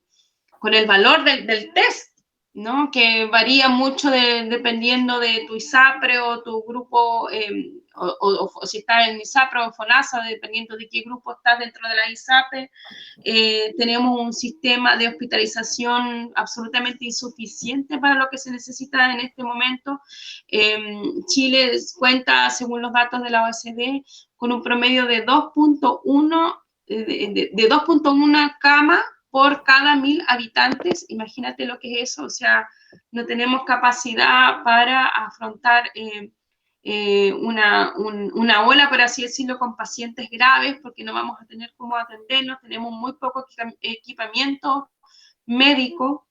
con el valor del, del test, ¿no? que varía mucho dependiendo de tu ISAPRE o tu grupo o, si estás en ISAPRE o en FONASA, dependiendo de qué grupo estás dentro de la ISAPE, eh, tenemos un sistema de hospitalización absolutamente insuficiente para lo que se necesita en este momento. Em, Chile cuenta, según los datos de la OSD, con un promedio de 2.1 de, de 2.1 camas por cada mil habitantes. Imagínate lo que es eso, o sea, no tenemos capacidad para afrontar eh, eh, una, una, ola, por así decirlo, con pacientes graves, porque no vamos a tener cómo atendernos, tenemos muy poco equipamiento médico.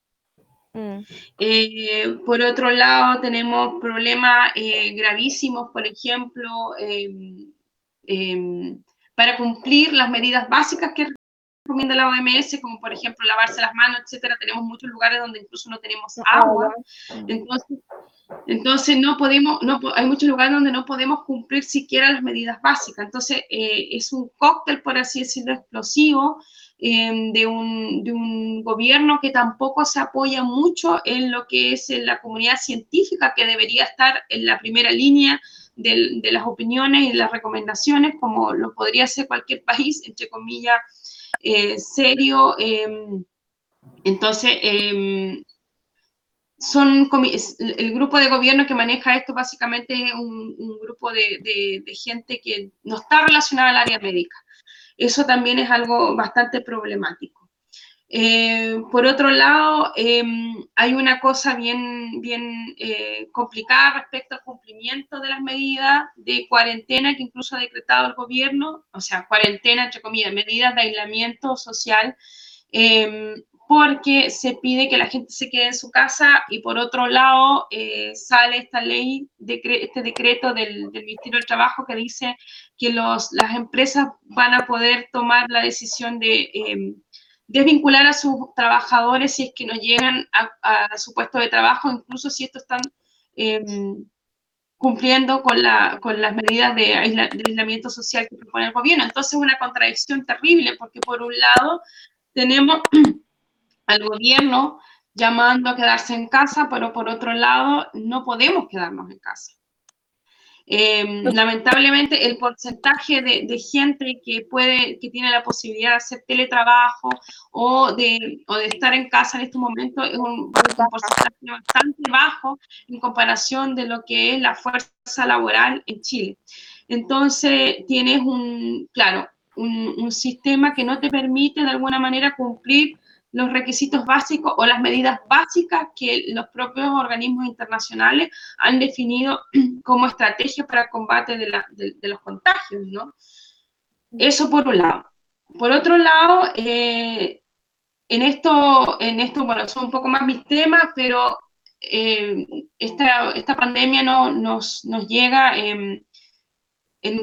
Mm. Eh, por otro lado, tenemos problemas eh, gravísimos, por ejemplo, em, em, para cumplir las medidas básicas que recomienda la OMS, como por ejemplo lavarse las manos, etcétera, tenemos muchos lugares donde incluso no tenemos agua. Entonces, entonces no podemos, no, hay muchos lugares donde no podemos cumplir siquiera las medidas básicas. Entonces eh, es un cóctel, por así decirlo, explosivo em, de, un, de, un, gobierno que tampoco se apoya mucho en lo que es la comunidad científica, que debería estar en la primera línea de, de las opiniones y las recomendaciones, como lo podría hacer cualquier país, entre comillas, eh, serio. Em, entonces, em, son el grupo de gobierno que maneja esto básicamente es un, grupo de, gente que no está relacionada al área médica. Eso también es algo bastante problemático. Eh, por otro lado, em, hay una cosa bien, bien eh, complicada respecto al cumplimiento de las medidas de cuarentena que incluso ha decretado el gobierno, o sea, cuarentena, entre comillas, medidas de aislamiento social, em, porque se pide que la gente se quede en su casa y por otro lado eh, sale esta ley, este decreto del, Ministerio del Trabajo que dice que los, las empresas van a poder tomar la decisión de em, desvincular a sus trabajadores si es que no llegan a, su puesto de trabajo, incluso si estos están em, cumpliendo con, la, con, las medidas de, aislamiento social que propone el gobierno. Entonces es una contradicción terrible porque por un lado tenemos al gobierno llamando a quedarse en casa, pero por otro lado no podemos quedarnos en casa. Em, lamentablemente el porcentaje de, gente que puede, que tiene la posibilidad de hacer teletrabajo o de, o de estar en casa en este momento es un, porcentaje bastante bajo en comparación de lo que es la fuerza laboral en Chile. Entonces tienes un, claro, un, un sistema que no te permite de alguna manera cumplir los requisitos básicos o las medidas básicas que los propios organismos internacionales han definido como estrategia para el combate de, los contagios, ¿no? Eso por un lado. Por otro lado, eh, en, esto, en esto, bueno, son un poco más mis temas, pero eh, esta, esta, pandemia no, nos, nos llega en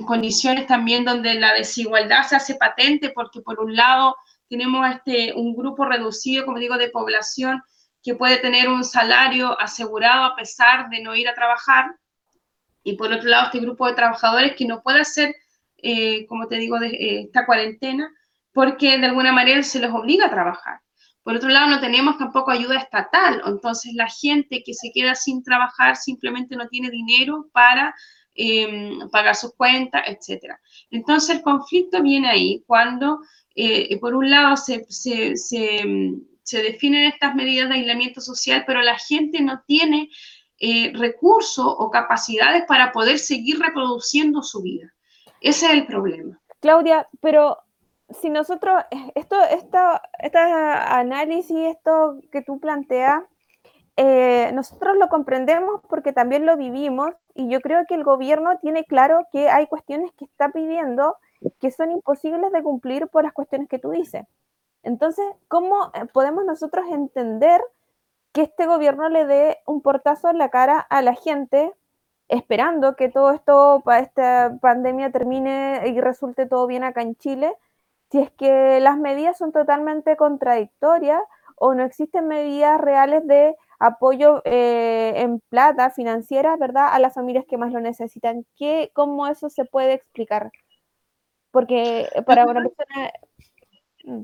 condiciones también donde la desigualdad se hace patente, porque por un lado tenemos este, un grupo reducido, como digo, de población que puede tener un salario asegurado a pesar de no ir a trabajar. Y por otro lado, este grupo de trabajadores que no puede hacer, eh, como te digo, de, eh, esta cuarentena, porque de alguna manera se les obliga a trabajar. Por otro lado, no tenemos tampoco ayuda estatal, entonces la gente que se queda sin trabajar simplemente no tiene dinero para em, pagar sus cuentas, etc. Entonces el conflicto viene ahí cuando eh, por un lado se, se, se, definen estas medidas de aislamiento social, pero la gente no tiene eh, recursos o capacidades para poder seguir reproduciendo su vida. Ese es el problema. Claudia, pero si nosotros, esto, esto, este análisis, esto que tú planteas, eh, nosotros lo comprendemos porque también lo vivimos y yo creo que el gobierno tiene claro que hay cuestiones que está pidiendo que son imposibles de cumplir por las cuestiones que tú dices. Entonces, ¿cómo eh, podemos nosotros entender que este gobierno le dé un portazo en la cara a la gente esperando que todo esto, para esta pandemia termine y resulte todo bien acá en Chile, si es que las medidas son totalmente contradictorias o no existen medidas reales de apoyo eh, en plata financiera, ¿verdad?, a las familias que más lo necesitan. ¿Qué, ¿Cómo eso se puede explicar? Porque para una persona... Mm.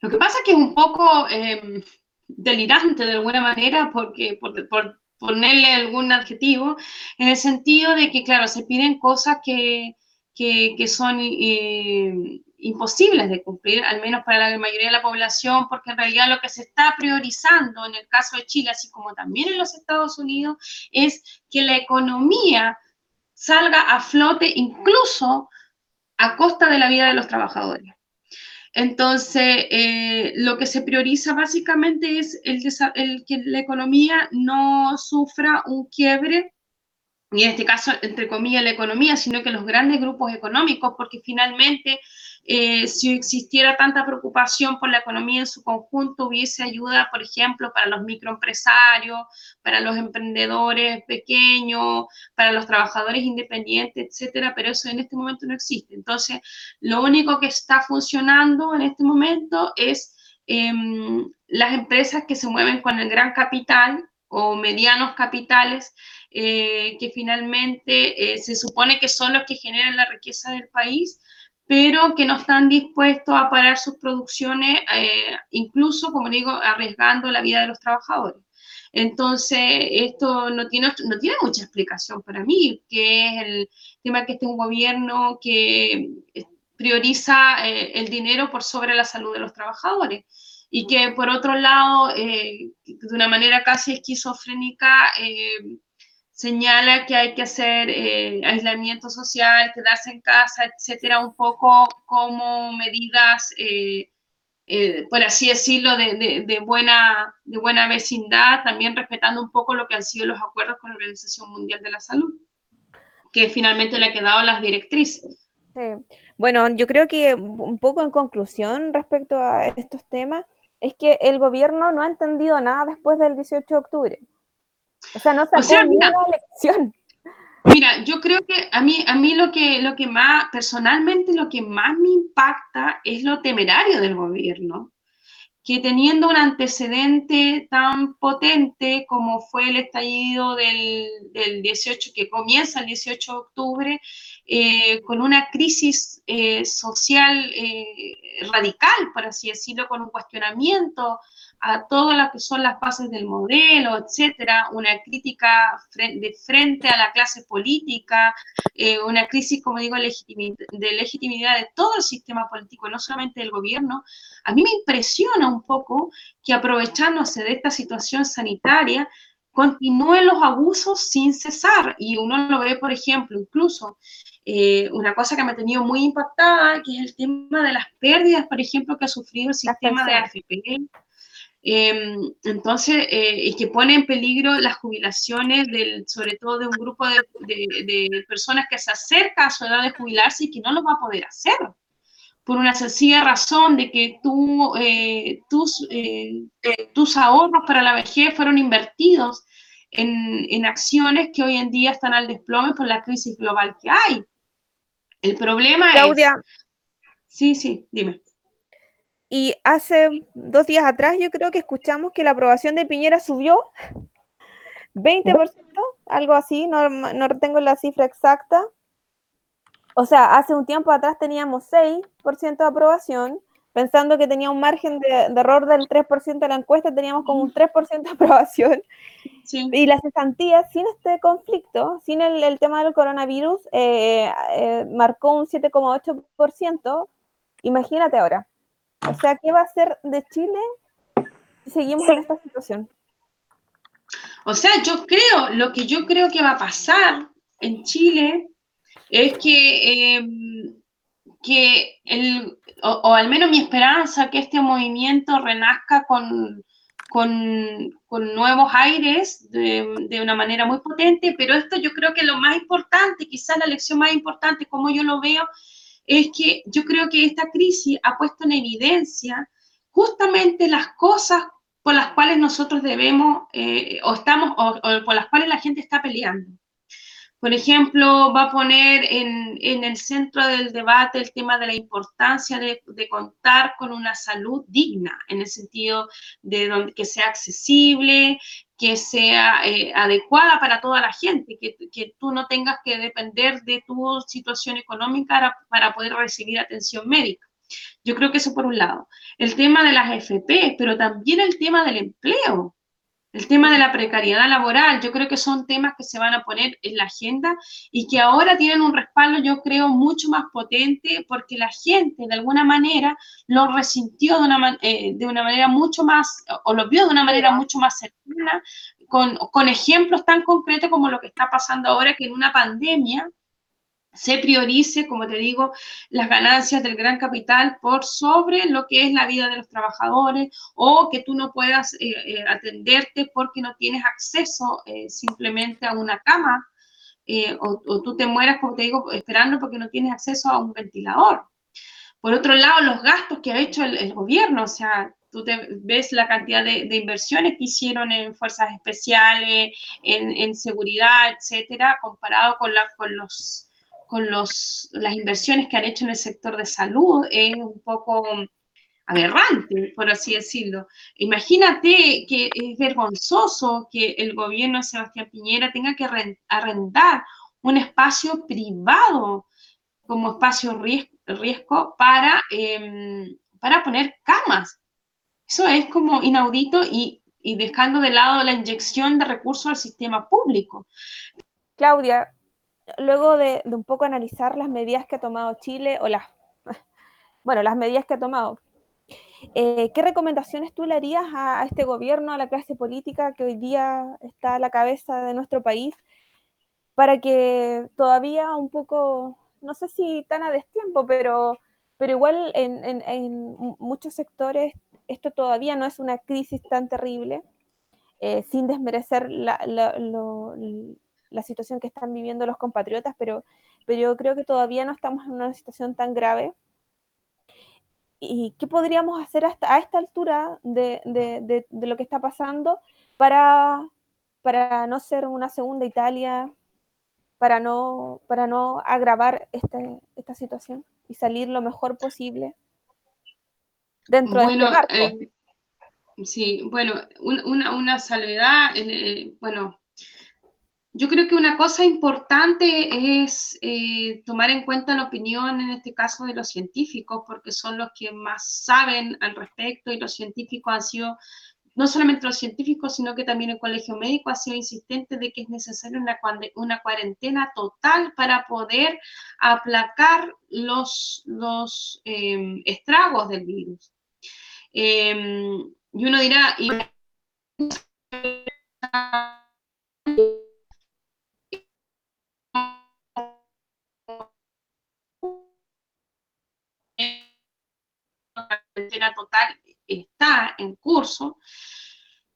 Lo que pasa es que es un poco em, delirante de alguna manera, porque por, por, ponerle algún adjetivo, en el sentido de que, claro, se piden cosas que, que, que son eh, imposibles de cumplir, al menos para la mayoría de la población, porque en realidad lo que se está priorizando en el caso de Chile, así como también en los Estados Unidos, es que la economía salga a flote incluso a costa de la vida de los trabajadores. Entonces, eh, lo que se prioriza básicamente es el, que la economía no sufra un quiebre, y en este caso, entre comillas, la economía, sino que los grandes grupos económicos, porque finalmente eh, si existiera tanta preocupación por la economía en su conjunto, hubiese ayuda, por ejemplo, para los microempresarios, para los emprendedores pequeños, para los trabajadores independientes, etcétera, pero eso en este momento no existe. Entonces, lo único que está funcionando en este momento es em, las empresas que se mueven con el gran capital o medianos capitales eh, que finalmente eh, se supone que son los que generan la riqueza del país, pero que no están dispuestos a parar sus producciones, eh, incluso, como digo, arriesgando la vida de los trabajadores. Entonces, esto no tiene, no tiene mucha explicación para mí, que es el tema que este es un gobierno que prioriza eh, el dinero por sobre la salud de los trabajadores y que por otro lado, eh, de una manera casi esquizofrénica, señala que hay que hacer eh, aislamiento social, quedarse en casa, etcétera, un poco como medidas eh, eh, por así decirlo, de, buena, de buena vecindad, también respetando un poco lo que han sido los acuerdos con la Organización Mundial de la Salud, que finalmente le ha quedado las directrices. Bueno, yo creo que un poco en conclusión respecto a estos temas, es que el gobierno no ha entendido nada después del 18 de octubre. O sea, no sacó o ninguna lección. Mira, yo creo que a mí, a mí lo, que, lo que más, personalmente, lo que más me impacta es lo temerario del gobierno, que teniendo un antecedente tan potente como fue el estallido del, del 18, que comienza el 18 de octubre, eh, con una crisis eh, social eh, radical, por así decirlo, con un cuestionamiento a todas las que son las bases del modelo, etcétera, una crítica de frente a la clase política, eh, una crisis, como digo, de legitimidad de todo el sistema político, no solamente del gobierno, a mí me impresiona un poco que aprovechándose de esta situación sanitaria, continúen los abusos sin cesar. Y uno lo ve, por ejemplo, incluso eh, una cosa que me ha tenido muy impactada, que es el tema de las pérdidas, por ejemplo, que ha sufrido el sistema de AFP Em, entonces, eh, y que pone en peligro las jubilaciones, del, sobre todo de un grupo de, personas que se acerca a su edad de jubilarse y que no lo va a poder hacer, por una sencilla razón de que tú, eh, tus, eh, tus ahorros para la vejez fueron invertidos en, en acciones que hoy en día están al desplome por la crisis global que hay. El problema Claudia. es... Sí, sí, dime. Y hace dos días atrás yo creo que escuchamos que la aprobación de Piñera subió 20%, algo así, no, no tengo la cifra exacta. O sea, hace un tiempo atrás teníamos 6% de aprobación, pensando que tenía un margen de, error del 3% de la encuesta, teníamos como un 3% de aprobación. Y la cesantía, sin este conflicto, sin el, tema del coronavirus, eh, eh, marcó un 7,8%. Imagínate ahora. O sea, ¿qué va a ser de Chile si seguimos en esta situación? O sea, yo creo, lo que yo creo que va a pasar en Chile es que, em, que el, o, al menos mi esperanza, que este movimiento renazca con, con, nuevos aires de, de, una manera muy potente, pero esto yo creo que lo más importante, quizás la lección más importante, como yo lo veo, es que yo creo que esta crisis ha puesto en evidencia justamente las cosas por las cuales nosotros debemos eh, o estamos o, por las cuales la gente está peleando. Por ejemplo, va a poner en, en el centro del debate el tema de la importancia de, contar con una salud digna, en el sentido de que sea accesible, que sea eh, adecuada para toda la gente, que, que, tú no tengas que depender de tu situación económica para, poder recibir atención médica. Yo creo que eso por un lado. El tema de las FP, pero también el tema del empleo. El tema de la precariedad laboral, yo creo que son temas que se van a poner en la agenda y que ahora tienen un respaldo, yo creo, mucho más potente porque la gente de alguna manera lo resintió de una, eh, de una manera mucho más, o lo vio de una manera mucho más cercana, con, con ejemplos tan concretos como lo que está pasando ahora, que en una pandemia se priorice, como te digo, las ganancias del gran capital por sobre lo que es la vida de los trabajadores o que tú no puedas eh, eh, atenderte porque no tienes acceso eh, simplemente a una cama o, tú te mueras, como te digo, esperando porque no tienes acceso a un ventilador. Por otro lado, los gastos que ha hecho el, gobierno, o sea, tú ves la cantidad de, inversiones que hicieron en fuerzas especiales, en, seguridad, etcétera, comparado con los con los, las inversiones que han hecho en el sector de salud es un poco aberrante, por así decirlo. Imagínate que es vergonzoso que el gobierno de Sebastián Piñera tenga que arrendar un espacio privado como espacio riesgo para, em, para poner camas. Eso es como inaudito y, y dejando de lado la inyección de recursos al sistema público. Claudia, luego de, un poco analizar las medidas que ha tomado Chile, o las, bueno, las medidas que ha tomado, eh, ¿qué recomendaciones tú le harías a, este gobierno, a la clase política que hoy día está a la cabeza de nuestro país, para que todavía un poco, no sé si tan a destiempo, pero, pero igual en, muchos sectores esto todavía no es una crisis tan terrible, eh, sin desmerecer la, la, situación que están viviendo los compatriotas, pero, pero yo creo que todavía no estamos en una situación tan grave. ¿Y qué podríamos hacer hasta a esta altura de, de, de, lo que está pasando para, para no ser una segunda Italia, para no, para no agravar este, esta situación y salir lo mejor posible dentro de este marco? Eh, sí, bueno, una, una salvedad, eh, bueno, yo creo que una cosa importante es eh, tomar en cuenta la opinión, en este caso, de los científicos, porque son los que más saben al respecto y los científicos han sido, no solamente los científicos, sino que también el Colegio Médico ha sido insistente de que es necesaria una, cuarentena total para poder aplacar los, em, estragos del virus. Em, y uno dirá, total está en curso,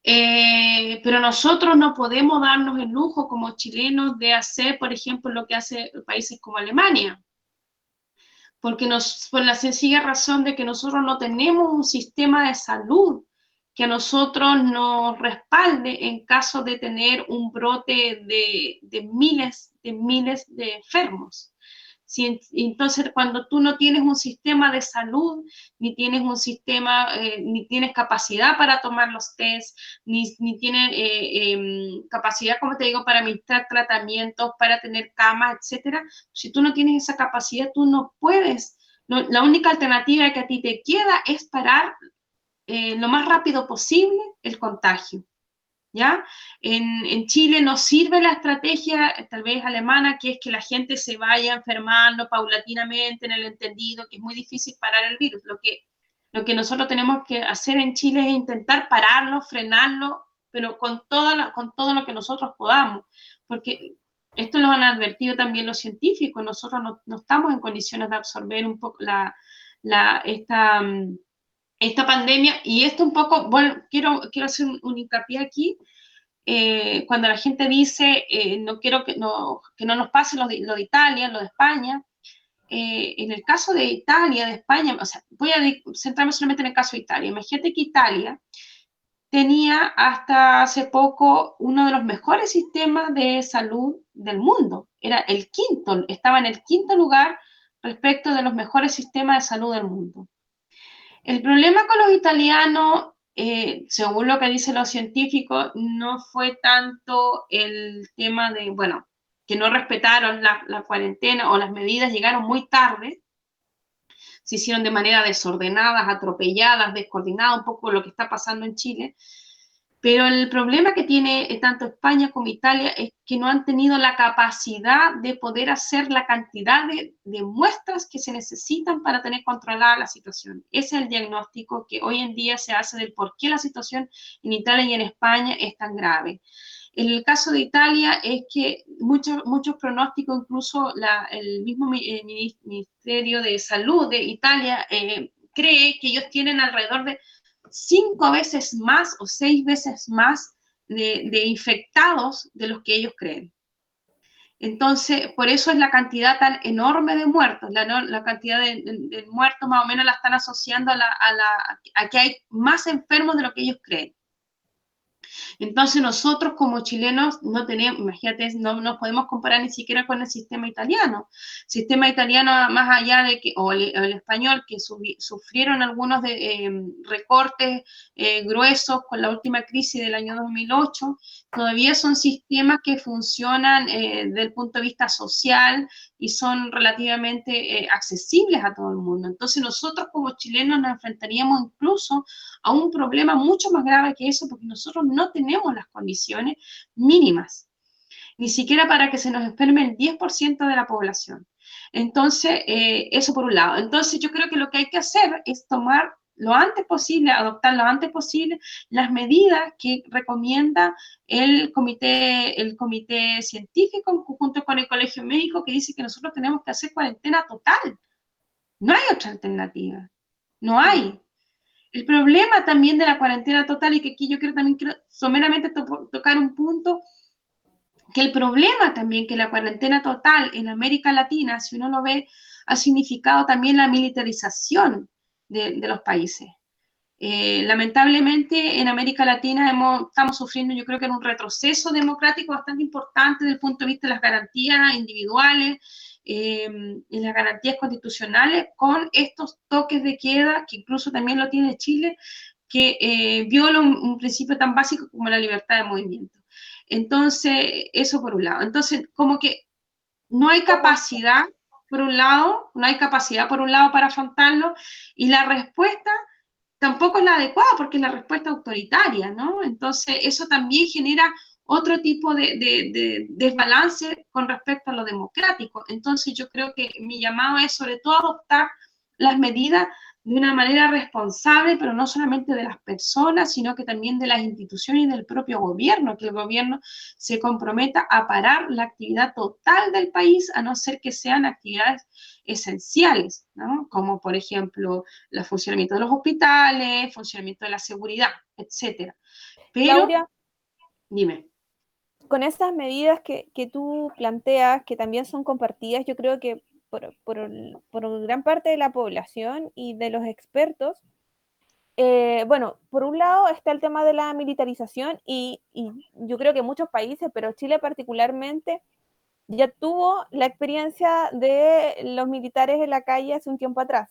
eh, pero nosotros no podemos darnos el lujo como chilenos de hacer, por ejemplo, lo que hace países como Alemania, porque nos, por la sencilla razón de que nosotros no tenemos un sistema de salud que a nosotros nos respalde en caso de tener un brote de miles de miles de enfermos entonces, cuando tú no tienes un sistema de salud, ni tienes un sistema, eh, ni tienes capacidad para tomar los test, ni, ni tienes eh, em, capacidad, como te digo, para administrar tratamientos, para tener camas, etcétera, si tú no tienes esa capacidad, tú no puedes. la única alternativa que a ti te queda es parar eh, lo más rápido posible el contagio. ¿Ya? En, Chile nos sirve la estrategia, tal vez alemana, que es que la gente se vaya enfermando paulatinamente en el entendido, que es muy difícil parar el virus. Lo que, nosotros tenemos que hacer en Chile es intentar pararlo, frenarlo, pero con, todo lo que nosotros podamos, porque esto lo han advertido también los científicos, nosotros no, estamos en condiciones de absorber un poco la, esta mm, esta pandemia, y esto un poco, bueno, quiero, quiero hacer un, hincapié aquí, eh, cuando la gente dice, eh, no quiero que no, que no nos pase lo de, lo de Italia, lo de España, eh, en el caso de Italia, de España, o sea, voy a centrarme solamente en el caso de Italia. Imagínate que Italia tenía hasta hace poco uno de los mejores sistemas de salud del mundo. Era el quinto, estaba en el quinto lugar respecto de los mejores sistemas de salud del mundo. El problema con los italianos, eh, según lo que dicen los científicos, no fue tanto el tema de, bueno, que no respetaron la, cuarentena o las medidas llegaron muy tarde, se hicieron de manera desordenada, atropelladas, descoordinadas, un poco lo que está pasando en Chile, pero el problema que tiene eh, tanto España como Italia es que no han tenido la capacidad de poder hacer la cantidad de, muestras que se necesitan para tener controlada la situación. Ese es el diagnóstico que hoy en día se hace del por qué la situación en Italia y en España es tan grave. En el caso de Italia es que muchos, muchos pronósticos, incluso el mismo eh, Ministerio de Salud de Italia eh, cree que ellos tienen alrededor de cinco veces más o seis veces más de, infectados de los que ellos creen. Entonces, por eso es la cantidad tan enorme de muertos. La, cantidad de, muertos más o menos la están asociando a, a que hay más enfermos de lo que ellos creen. Entonces nosotros como chilenos no tenemos, imagínate, no nos podemos comparar ni siquiera con el sistema italiano. sistema italiano, más allá de que, o el, español, que sufrieron algunos de, em, recortes eh, gruesos con la última crisis del año 2008, todavía son sistemas que funcionan eh, desde el punto de vista social y son relativamente eh, accesibles a todo el mundo. Entonces nosotros como chilenos nos enfrentaríamos incluso a un problema mucho más grave que eso, porque nosotros no tenemos las condiciones mínimas, ni siquiera para que se nos enferme el 10% de la población. Entonces, eh, eso por un lado. Entonces, yo creo que lo que hay que hacer es tomar lo antes posible, adoptar lo antes posible las medidas que recomienda el comité, el comité científico junto con el colegio médico que dice que nosotros tenemos que hacer cuarentena total No hay otra alternativa. No hay. El problema también de la cuarentena total, y que aquí yo quiero también quiero someramente tocar un punto, que el problema también que la cuarentena total en América Latina, si uno lo ve, ha significado también la militarización de, los países. Eh, lamentablemente en América Latina hemos, estamos sufriendo yo creo que en un retroceso democrático bastante importante desde el punto de vista de las garantías individuales eh, y las garantías constitucionales con estos toques de queda que incluso también lo tiene Chile que eh, viola un, principio tan básico como la libertad de movimiento. Entonces, eso por un lado. Entonces, como que no hay capacidad, por un lado, no hay capacidad por un lado para afrontarlo y la respuesta tampoco es la adecuada porque es la respuesta autoritaria, ¿no? Entonces, eso también genera otro tipo de, desbalance con respecto a lo democrático. Entonces, yo creo que mi llamado es sobre todo adoptar las medidas de una manera responsable, pero no solamente de las personas, sino que también de las instituciones y del propio gobierno, que el gobierno se comprometa a parar la actividad total del país, a no ser que sean actividades esenciales, ¿no? como por ejemplo el funcionamiento de los hospitales, funcionamiento de la seguridad, etc. Pero, dime. Con estas medidas que, que tú planteas, que también son compartidas, yo creo que por, por, gran parte de la población y de los expertos. Eh, bueno, por un lado está el tema de la militarización y, y, yo creo que muchos países, pero Chile particularmente, ya tuvo la experiencia de los militares en la calle hace un tiempo atrás.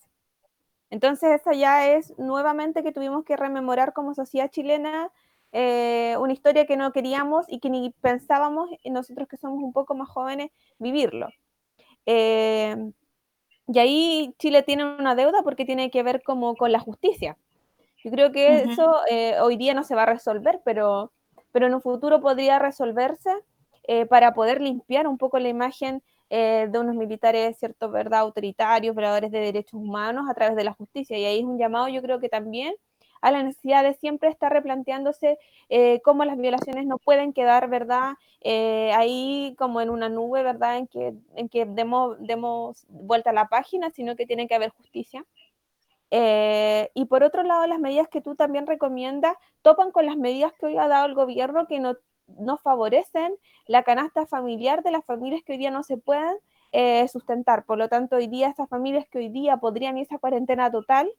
Entonces, esa ya es nuevamente que tuvimos que rememorar como sociedad chilena eh, una historia que no queríamos y que ni pensábamos, nosotros que somos un poco más jóvenes, vivirlo. Eh, y ahí Chile tiene una deuda porque tiene que ver como con la justicia. Yo creo que eso eh, hoy día no se va a resolver, pero, pero en un futuro podría resolverse eh, para poder limpiar un poco la imagen de unos militares, cierto, verdad, autoritarios, violadores de derechos humanos a través de la justicia. Y ahí es un llamado, yo creo que también a la necesidad de siempre estar replanteándose eh, cómo las violaciones no pueden quedar, ¿verdad? Eh, ahí como en una nube, ¿verdad? En que, en que demos, demos vuelta a la página, sino que tiene que haber justicia. Eh, y por otro lado, las medidas que tú también recomiendas topan con las medidas que hoy ha dado el gobierno que no, no favorecen la canasta familiar de las familias que hoy día no se pueden sustentar. Por lo tanto, hoy día estas familias que hoy día podrían irse a cuarentena total,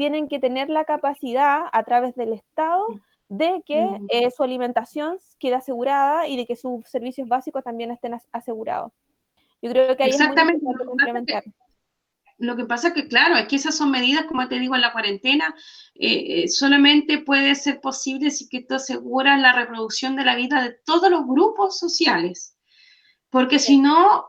tienen que tener la capacidad a través del Estado de que eh, su alimentación quede asegurada y de que sus servicios básicos también estén asegurados. Yo creo que ahí Exactamente. es muy complementar. Lo que pasa es que, claro, es que esas son medidas, como te digo, en la cuarentena, eh, eh, solamente puede ser posible si que tú aseguras la reproducción de la vida de todos los grupos sociales. Porque si no,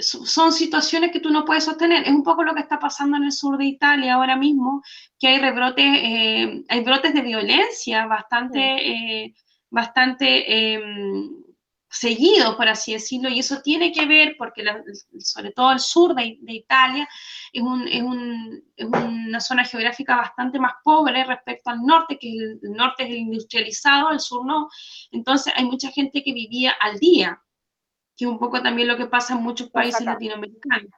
son situaciones que tú no puedes sostener. Es un poco lo que está pasando en el sur de Italia ahora mismo, que hay rebrotes, eh, hay brotes de violencia bastante, eh, bastante em, seguidos, por así decirlo, y eso tiene que ver porque sobre todo el sur de, Italia es, una zona geográfica bastante más pobre respecto al norte, que el, el norte es el industrializado, el sur no. Entonces hay mucha gente que vivía al día que es un poco también lo que pasa en muchos países latinoamericanos.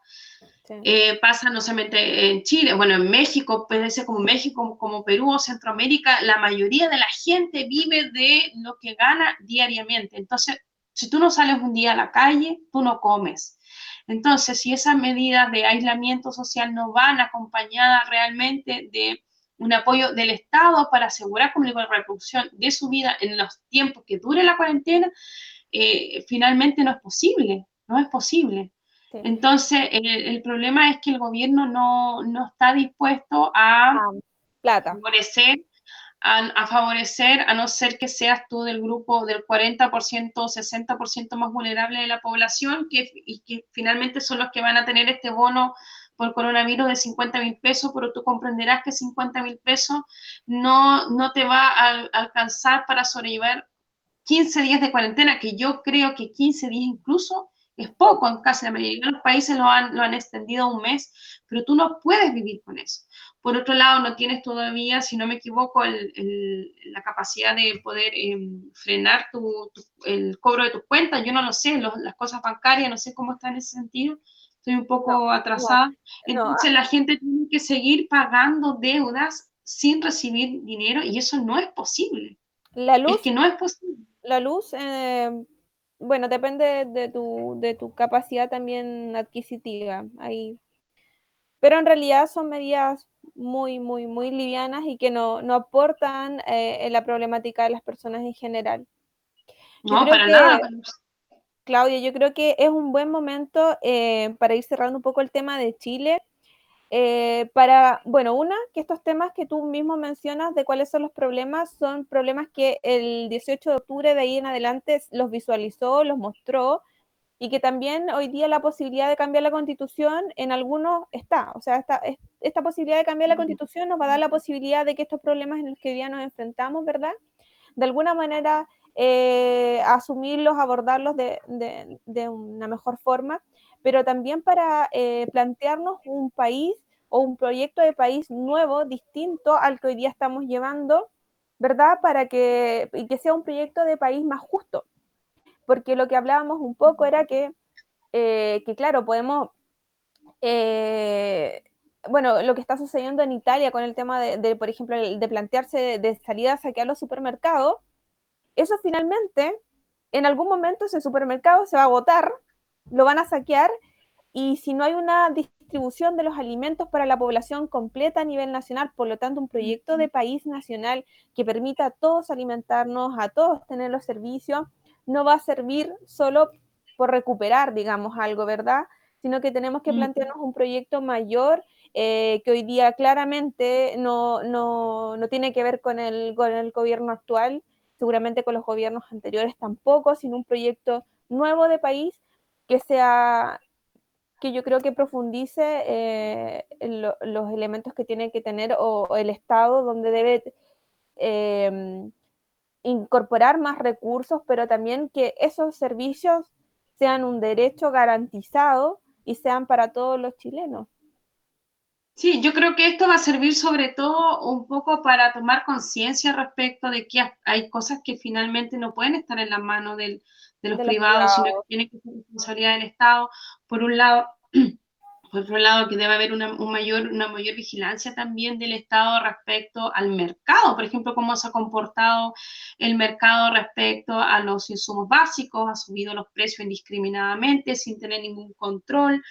Eh, pasa no solamente en Chile, bueno, en México, puede ser como México, como Perú o Centroamérica, la mayoría de la gente vive de lo que gana diariamente. Entonces, si tú no sales un día a la calle, tú no comes. Entonces, si esas medidas de aislamiento social no van acompañadas realmente de un apoyo del Estado para asegurar como la reproducción de su vida en los tiempos que dure la cuarentena, eh, finalmente no es posible, no es posible. Entonces, el, problema es que el gobierno no, no está dispuesto a ah, favorecer a, favorecer, a no ser que seas tú del grupo del 40% o 60% más vulnerable de la población, que, y que finalmente son los que van a tener este bono por coronavirus de 50 mil pesos, pero tú comprenderás que 50 mil pesos no, no te va a alcanzar para sobrellevar 15 días de cuarentena, que yo creo que 15 días incluso es poco, en casi la mayoría de los países lo han, lo han extendido a un mes, pero tú no puedes vivir con eso. Por otro lado, no tienes todavía, si no me equivoco, la capacidad de poder em, frenar tu, el cobro de tus cuentas. Yo no lo sé, las cosas bancarias, no sé cómo está en ese sentido. estoy un poco atrasada. Entonces la gente tiene que seguir pagando deudas sin recibir dinero y eso no es posible. La luz, es que no es posible. La luz, eh, bueno, depende de tu, de tu capacidad también adquisitiva. Ahí. Pero en realidad son medidas muy, muy, muy livianas y que no, no aportan eh, en la problemática de las personas en general. no, para nada. Claudia, yo creo que es un buen momento eh, para ir cerrando un poco el tema de Chile. Eh, para, bueno, una, que estos temas que tú mismo mencionas de cuáles son los problemas, son problemas que el 18 de octubre de ahí en adelante los visualizó, los mostró, y que también hoy día la posibilidad de cambiar la constitución en algunos está. O sea, esta, esta posibilidad de cambiar la constitución nos va a dar la posibilidad de que estos problemas en los que hoy día nos enfrentamos, ¿verdad? De alguna manera eh, asumirlos, abordarlos de, una mejor forma, pero también para eh, plantearnos un país o un proyecto de país nuevo, distinto al que hoy día estamos llevando, ¿verdad? Para que, y que sea un proyecto de país más justo. Porque lo que hablábamos un poco era que, eh, que claro, podemos, bueno, lo que está sucediendo en Italia con el tema de, por ejemplo, de plantearse de, de salir a saquear los supermercados, eso finalmente, en algún momento ese supermercado se va a agotar, lo van a saquear. Y si no hay una distribución de los alimentos para la población completa a nivel nacional, por lo tanto un proyecto de país nacional que permita a todos alimentarnos, a todos tener los servicios, no va a servir solo por recuperar, digamos, algo, ¿verdad? Sino que tenemos que plantearnos un proyecto mayor eh, que hoy día claramente no, no, no, tiene que ver con el, con el gobierno actual, seguramente con los gobiernos anteriores tampoco, sino un proyecto nuevo de país que sea que yo creo que profundice eh, los elementos que tiene que tener o, el Estado donde debe em, incorporar más recursos, pero también que esos servicios sean un derecho garantizado y sean para todos los chilenos. Sí, yo creo que esto va a servir sobre todo un poco para tomar conciencia respecto de que hay cosas que finalmente no pueden estar en las manos de los privados, sino que tienen que ser responsabilidad del Estado. Por un lado, por otro lado, que debe haber una, mayor, una mayor vigilancia también del Estado respecto al mercado, por ejemplo, cómo se ha comportado el mercado respecto a los insumos básicos, ha subido los precios indiscriminadamente sin tener ningún control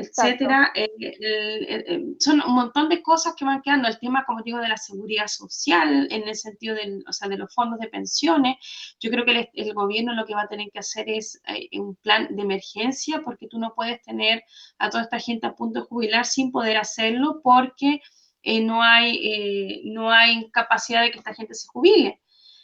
etcétera. Eh, son un montón de cosas que van quedando. El tema, como digo, de la seguridad social, en el sentido del, o sea, de los fondos de pensiones. Yo creo que el, gobierno lo que va a tener que hacer es eh, un plan de emergencia, porque tú no puedes tener a toda esta gente a punto de jubilar sin poder hacerlo, porque eh, no, hay, no hay capacidad de que esta gente se jubile.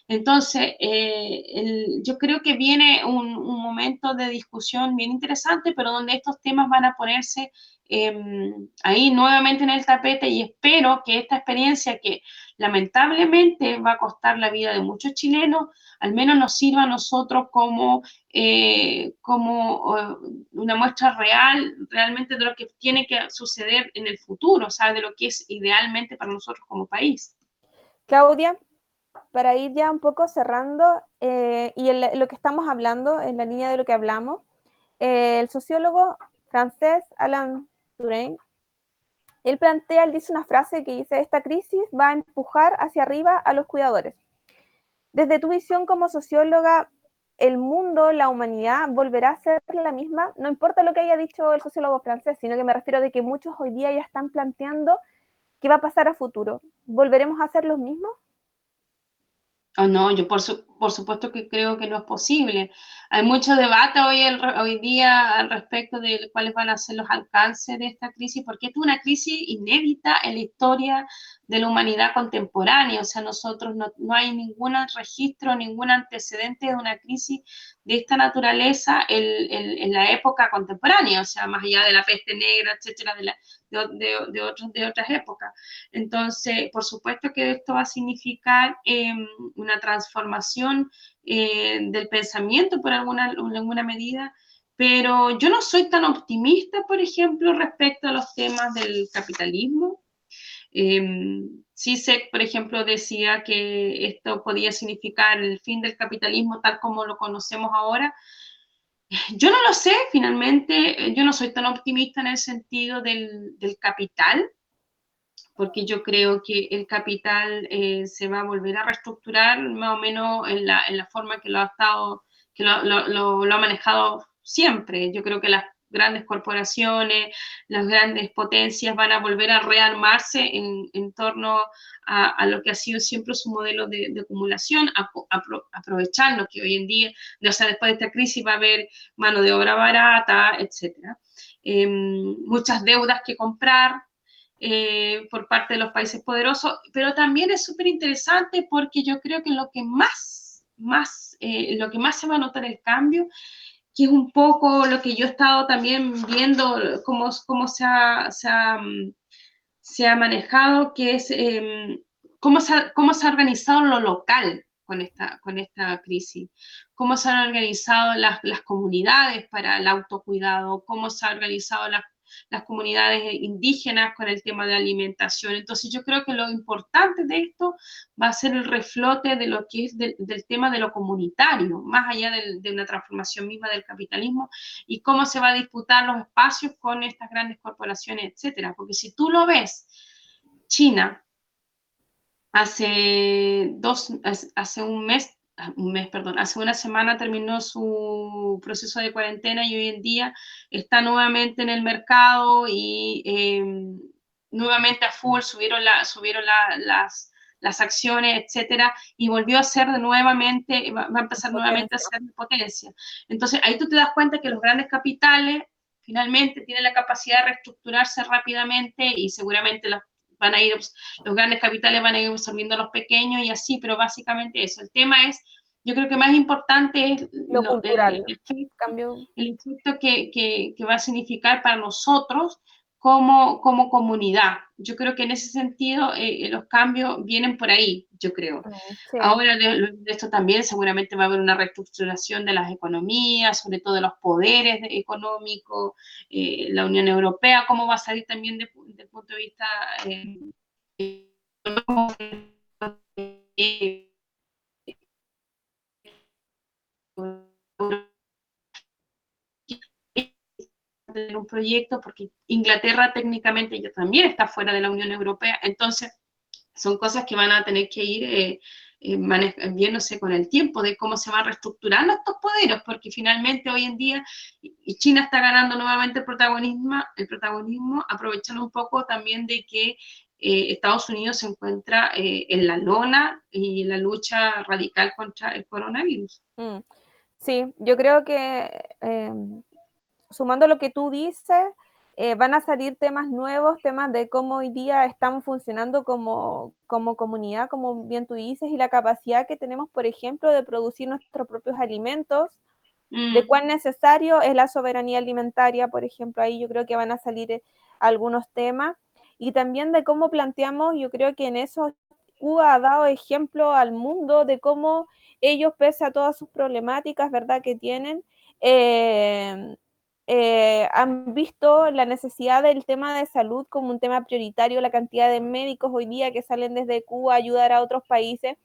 Entonces, eh, yo creo que viene un, momento de discusión bien interesante, pero donde estos temas van a ponerse em, ahí nuevamente en el tapete y espero que esta experiencia que lamentablemente va a costar la vida de muchos chilenos, al menos nos sirva a nosotros como, eh, como eh, una muestra real, realmente de lo que tiene que suceder en el futuro, o sea, de lo que es idealmente para nosotros como país. Claudia, para ir ya un poco cerrando, eh, y lo que estamos hablando, en la línea de lo que hablamos, eh, el sociólogo francés Alain Touraine, él plantea, él dice una frase que dice, esta crisis va a empujar hacia arriba a los cuidadores. Desde tu visión como socióloga, ¿el mundo, la humanidad volverá a ser la misma? No importa lo que haya dicho el sociólogo francés, sino que me refiero a que muchos hoy día ya están planteando qué va a pasar a futuro. ¿Volveremos a ser los mismos? Oh, no, yo por, por supuesto que creo que no es posible. Hay mucho debate hoy, hoy día al respecto de cuáles van a ser los alcances de esta crisis, porque es una crisis inédita en la historia de la humanidad contemporánea. O sea, nosotros no, no hay ningún registro, ningún antecedente de una crisis de esta naturaleza en, en, la época contemporánea, o sea, más allá de la peste negra, etcétera, de, la, de, de, otras épocas. Entonces, por supuesto que esto va a significar em, una transformación eh, del pensamiento por alguna, alguna medida, pero yo no soy tan optimista, por ejemplo, respecto a los temas del capitalismo. Eh, por ejemplo, decía que esto podía significar el fin del capitalismo tal como lo conocemos ahora. Yo no lo sé, finalmente, yo no soy tan optimista en el sentido del, del capital, porque yo creo que el capital eh, se va a volver a reestructurar más o menos en la, en la forma que lo ha estado, que lo, lo, lo, ha manejado siempre. Yo creo que las grandes corporaciones, las grandes potencias van a volver a rearmarse en, en torno a, a, lo que ha sido siempre su modelo de, de acumulación, a, a, que hoy en día, o sea, después de esta crisis va a haber mano de obra barata, etcétera. Eh, muchas deudas que comprar, eh, por parte de los países poderosos, pero también es súper interesante porque yo creo que lo que más, más, eh, lo que más se va a notar el cambio, que es un poco lo que yo he estado también viendo, cómo, cómo se, ha, se, ha, manejado, que es eh, cómo, se ha, cómo se ha organizado lo local con esta, con esta crisis, cómo se han organizado las, las comunidades para el autocuidado, cómo se ha organizado las las comunidades indígenas con el tema de alimentación. Entonces yo creo que lo importante de esto va a ser el reflote de lo que es del tema de lo comunitario, más allá de, de una transformación misma del capitalismo y cómo se va a disputar los espacios con estas grandes corporaciones, etcétera. Porque si tú lo ves, China hace dos, hace un mes un mes, perdón, hace una semana terminó su proceso de cuarentena y hoy en día está nuevamente en el mercado y eh, nuevamente a full subieron, la, subieron la, las, las acciones, etcétera, y volvió a ser de nuevamente, va, va a empezar nuevamente a ser de potencia. Entonces ahí tú te das cuenta que los grandes capitales finalmente tienen la capacidad de reestructurarse rápidamente y seguramente los van a ir, los grandes capitales van a ir absorbiendo a los pequeños y así, pero básicamente eso. El tema es, yo creo que más importante es lo, lo cultural, el, el, cambio. el efecto que, que, que, va a significar para nosotros como, como comunidad. Yo creo que en ese sentido eh, los cambios vienen por ahí, yo creo. Sí. Ahora de, de, esto también seguramente va a haber una reestructuración de las economías, sobre todo de los poderes económicos, eh, la Unión Europea, cómo va a salir también desde el punto de vista... Eh, tener un proyecto, porque Inglaterra técnicamente ya también está fuera de la Unión Europea, entonces son cosas que van a tener que ir eh, eh, viéndose con el tiempo de cómo se van reestructurando estos poderes, porque finalmente hoy en día y China está ganando nuevamente el protagonismo, el protagonismo aprovechando un poco también de que eh, Estados Unidos se encuentra eh, en la lona y en la lucha radical contra el coronavirus. Mm. Sí, yo creo que eh, sumando lo que tú dices, eh, van a salir temas nuevos, temas de cómo hoy día estamos funcionando como, como comunidad, como bien tú dices, y la capacidad que tenemos, por ejemplo, de producir nuestros propios alimentos, mm. de cuán necesario es la soberanía alimentaria, por ejemplo, ahí yo creo que van a salir eh, algunos temas, y también de cómo planteamos, yo creo que en eso Cuba ha dado ejemplo al mundo de cómo ellos, pese a todas sus problemáticas, ¿verdad?, que tienen, eh, eh, han visto la necesidad del tema de salud como un tema prioritario, la cantidad de médicos hoy día que salen desde Cuba a ayudar a otros países,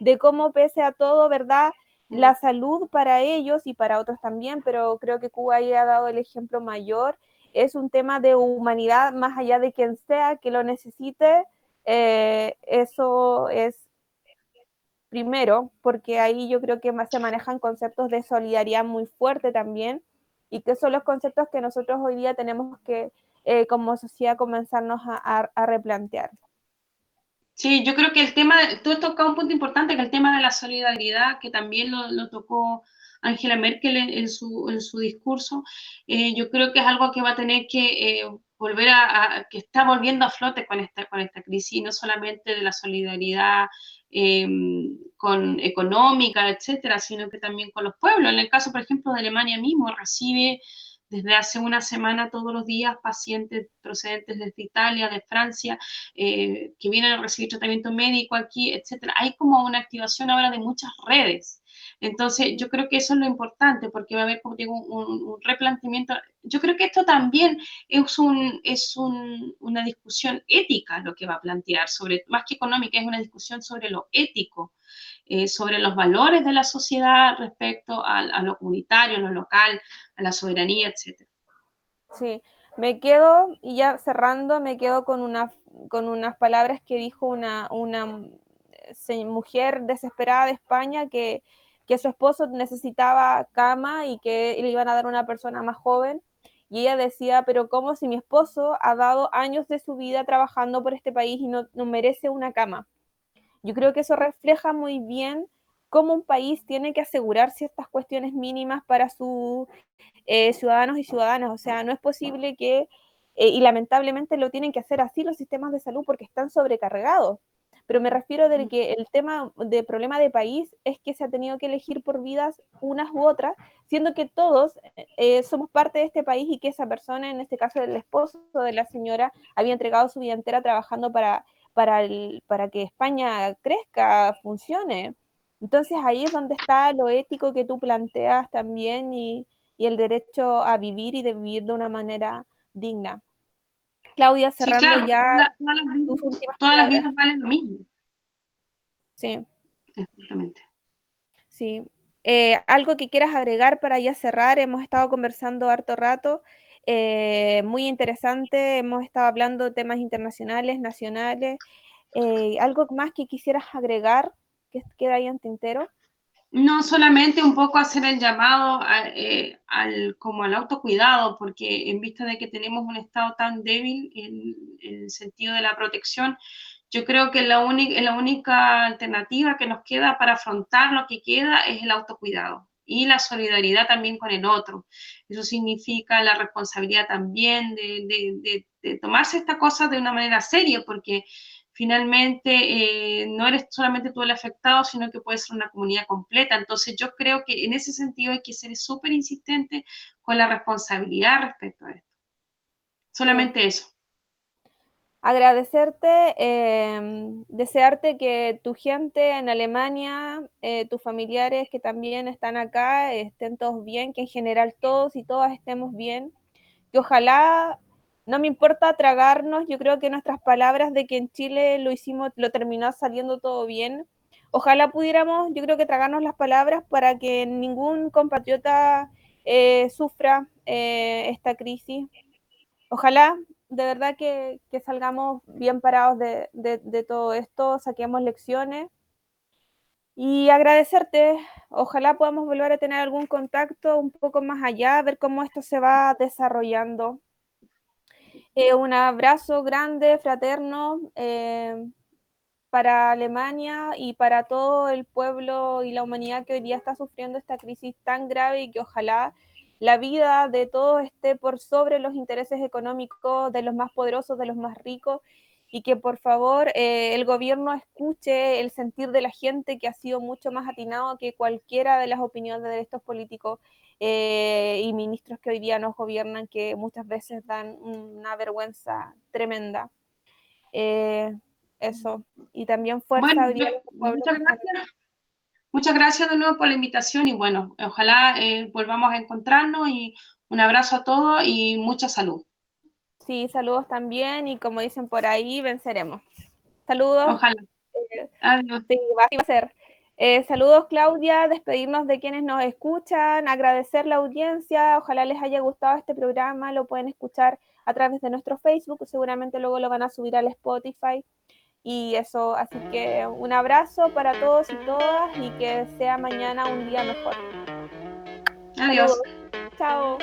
de cómo pese a todo, ¿verdad? La salud para ellos y para otros también, pero creo que Cuba ahí ha dado el ejemplo mayor, es un tema de humanidad más allá de quien sea que lo necesite, eh, eso es primero, porque ahí yo creo que más se manejan conceptos de solidaridad muy fuerte también y que son los conceptos que nosotros hoy día tenemos que, eh, como sociedad, comenzarnos a, a, a, replantear. Sí, yo creo que el tema, tú has tocado un punto importante, que el tema de la solidaridad, que también lo, lo tocó Angela Merkel en, en, su, en su discurso, eh, yo creo que es algo que va a tener que eh, volver a, a, que está volviendo a flote con esta, con esta crisis, no solamente de la solidaridad eh, con económica, etcétera, sino que también con los pueblos. En el caso, por ejemplo, de Alemania mismo, recibe desde hace una semana todos los días pacientes procedentes desde Italia, de Francia, eh, que vienen a recibir tratamiento médico aquí, etcétera. Hay como una activación ahora de muchas redes. Entonces, yo creo que eso es lo importante, porque va a haber, como digo, un, replanteamiento. Yo creo que esto también es, un, es un, una discusión ética lo que va a plantear, sobre, más que económica, es una discusión sobre lo ético. Eh, sobre los valores de la sociedad respecto a, a, lo comunitario, lo local, a la soberanía, etc. Sí, me quedo, y ya cerrando, me quedo con, una, con unas palabras que dijo una, una mujer desesperada de España que, que su esposo necesitaba cama y que le iban a dar una persona más joven. Y ella decía, pero ¿cómo si mi esposo ha dado años de su vida trabajando por este país y no, no merece una cama? Yo creo que eso refleja muy bien cómo un país tiene que asegurar ciertas cuestiones mínimas para sus eh, ciudadanos y ciudadanas. O sea, no es posible que, eh, y lamentablemente lo tienen que hacer así los sistemas de salud porque están sobrecargados pero me refiero de que el tema de problema de país es que se ha tenido que elegir por vidas unas u otras, siendo que todos eh, somos parte de este país y que esa persona, en este caso el esposo de la señora, había entregado su vida entera trabajando para, para, el, para que España crezca, funcione. Entonces ahí es donde está lo ético que tú planteas también y, y el derecho a vivir y de vivir de una manera digna. Claudia, cerrando ya todas las, todas las vidas valen lo mismo. Sí. Exactamente. Sí. Eh, algo que quieras agregar para ya cerrar, hemos estado conversando harto rato, eh, muy interesante, hemos estado hablando de temas internacionales, nacionales, eh, algo más que quisieras agregar que queda ahí en tintero. No solamente un poco hacer el llamado eh, al, como al autocuidado, porque en vista de que tenemos un estado tan débil en, el sentido de la protección, yo creo que la, la única alternativa que nos queda para afrontar lo que queda es el autocuidado y la solidaridad también con el otro. Eso significa la responsabilidad también de, de, tomarse esta cosa de una manera seria, porque finalmente eh, no eres solamente tú el afectado, sino que puede ser una comunidad completa. Entonces yo creo que en ese sentido hay que ser súper insistente con la responsabilidad respecto a esto. Solamente eso. Agradecerte, em, desearte que tu gente en Alemania, eh, tus familiares que también están acá, estén todos bien, que en general todos y todas estemos bien, que ojalá no me importa tragarnos, yo creo que nuestras palabras de que en Chile lo hicimos, lo terminó saliendo todo bien. Ojalá pudiéramos, yo creo que tragarnos las palabras para que ningún compatriota eh, sufra eh, esta crisis. Ojalá de verdad que, salgamos bien parados de, todo esto, saquemos lecciones y agradecerte. Ojalá podamos volver a tener algún contacto un poco más allá, ver cómo esto se va desarrollando. Eh, un abrazo grande, fraterno, eh, para Alemania y para todo el pueblo y la humanidad que hoy día está sufriendo esta crisis tan grave y que ojalá la vida de todos esté por sobre los intereses económicos de los más poderosos, de los más ricos, y que por favor eh, el gobierno escuche el sentir de la gente que ha sido mucho más atinado que cualquiera de las opiniones de estos políticos eh, y ministros que hoy día nos gobiernan, que muchas veces dan una vergüenza tremenda. Eh, eso. Y también fuerza muchas, gracias. Muchas gracias de nuevo por la invitación y bueno, ojalá eh, volvamos a encontrarnos y un abrazo a todos y mucha salud. Sí, saludos también y como dicen por ahí, venceremos. Saludos. Ojalá. Adiós. Sí, va a ser. Eh, saludos Claudia, despedirnos de quienes nos escuchan, agradecer la audiencia, ojalá les haya gustado este programa, lo pueden escuchar a través de nuestro Facebook, seguramente luego lo van a subir al Spotify y eso, así que un abrazo para todos y todas y que sea mañana un día mejor. Adiós. Chao.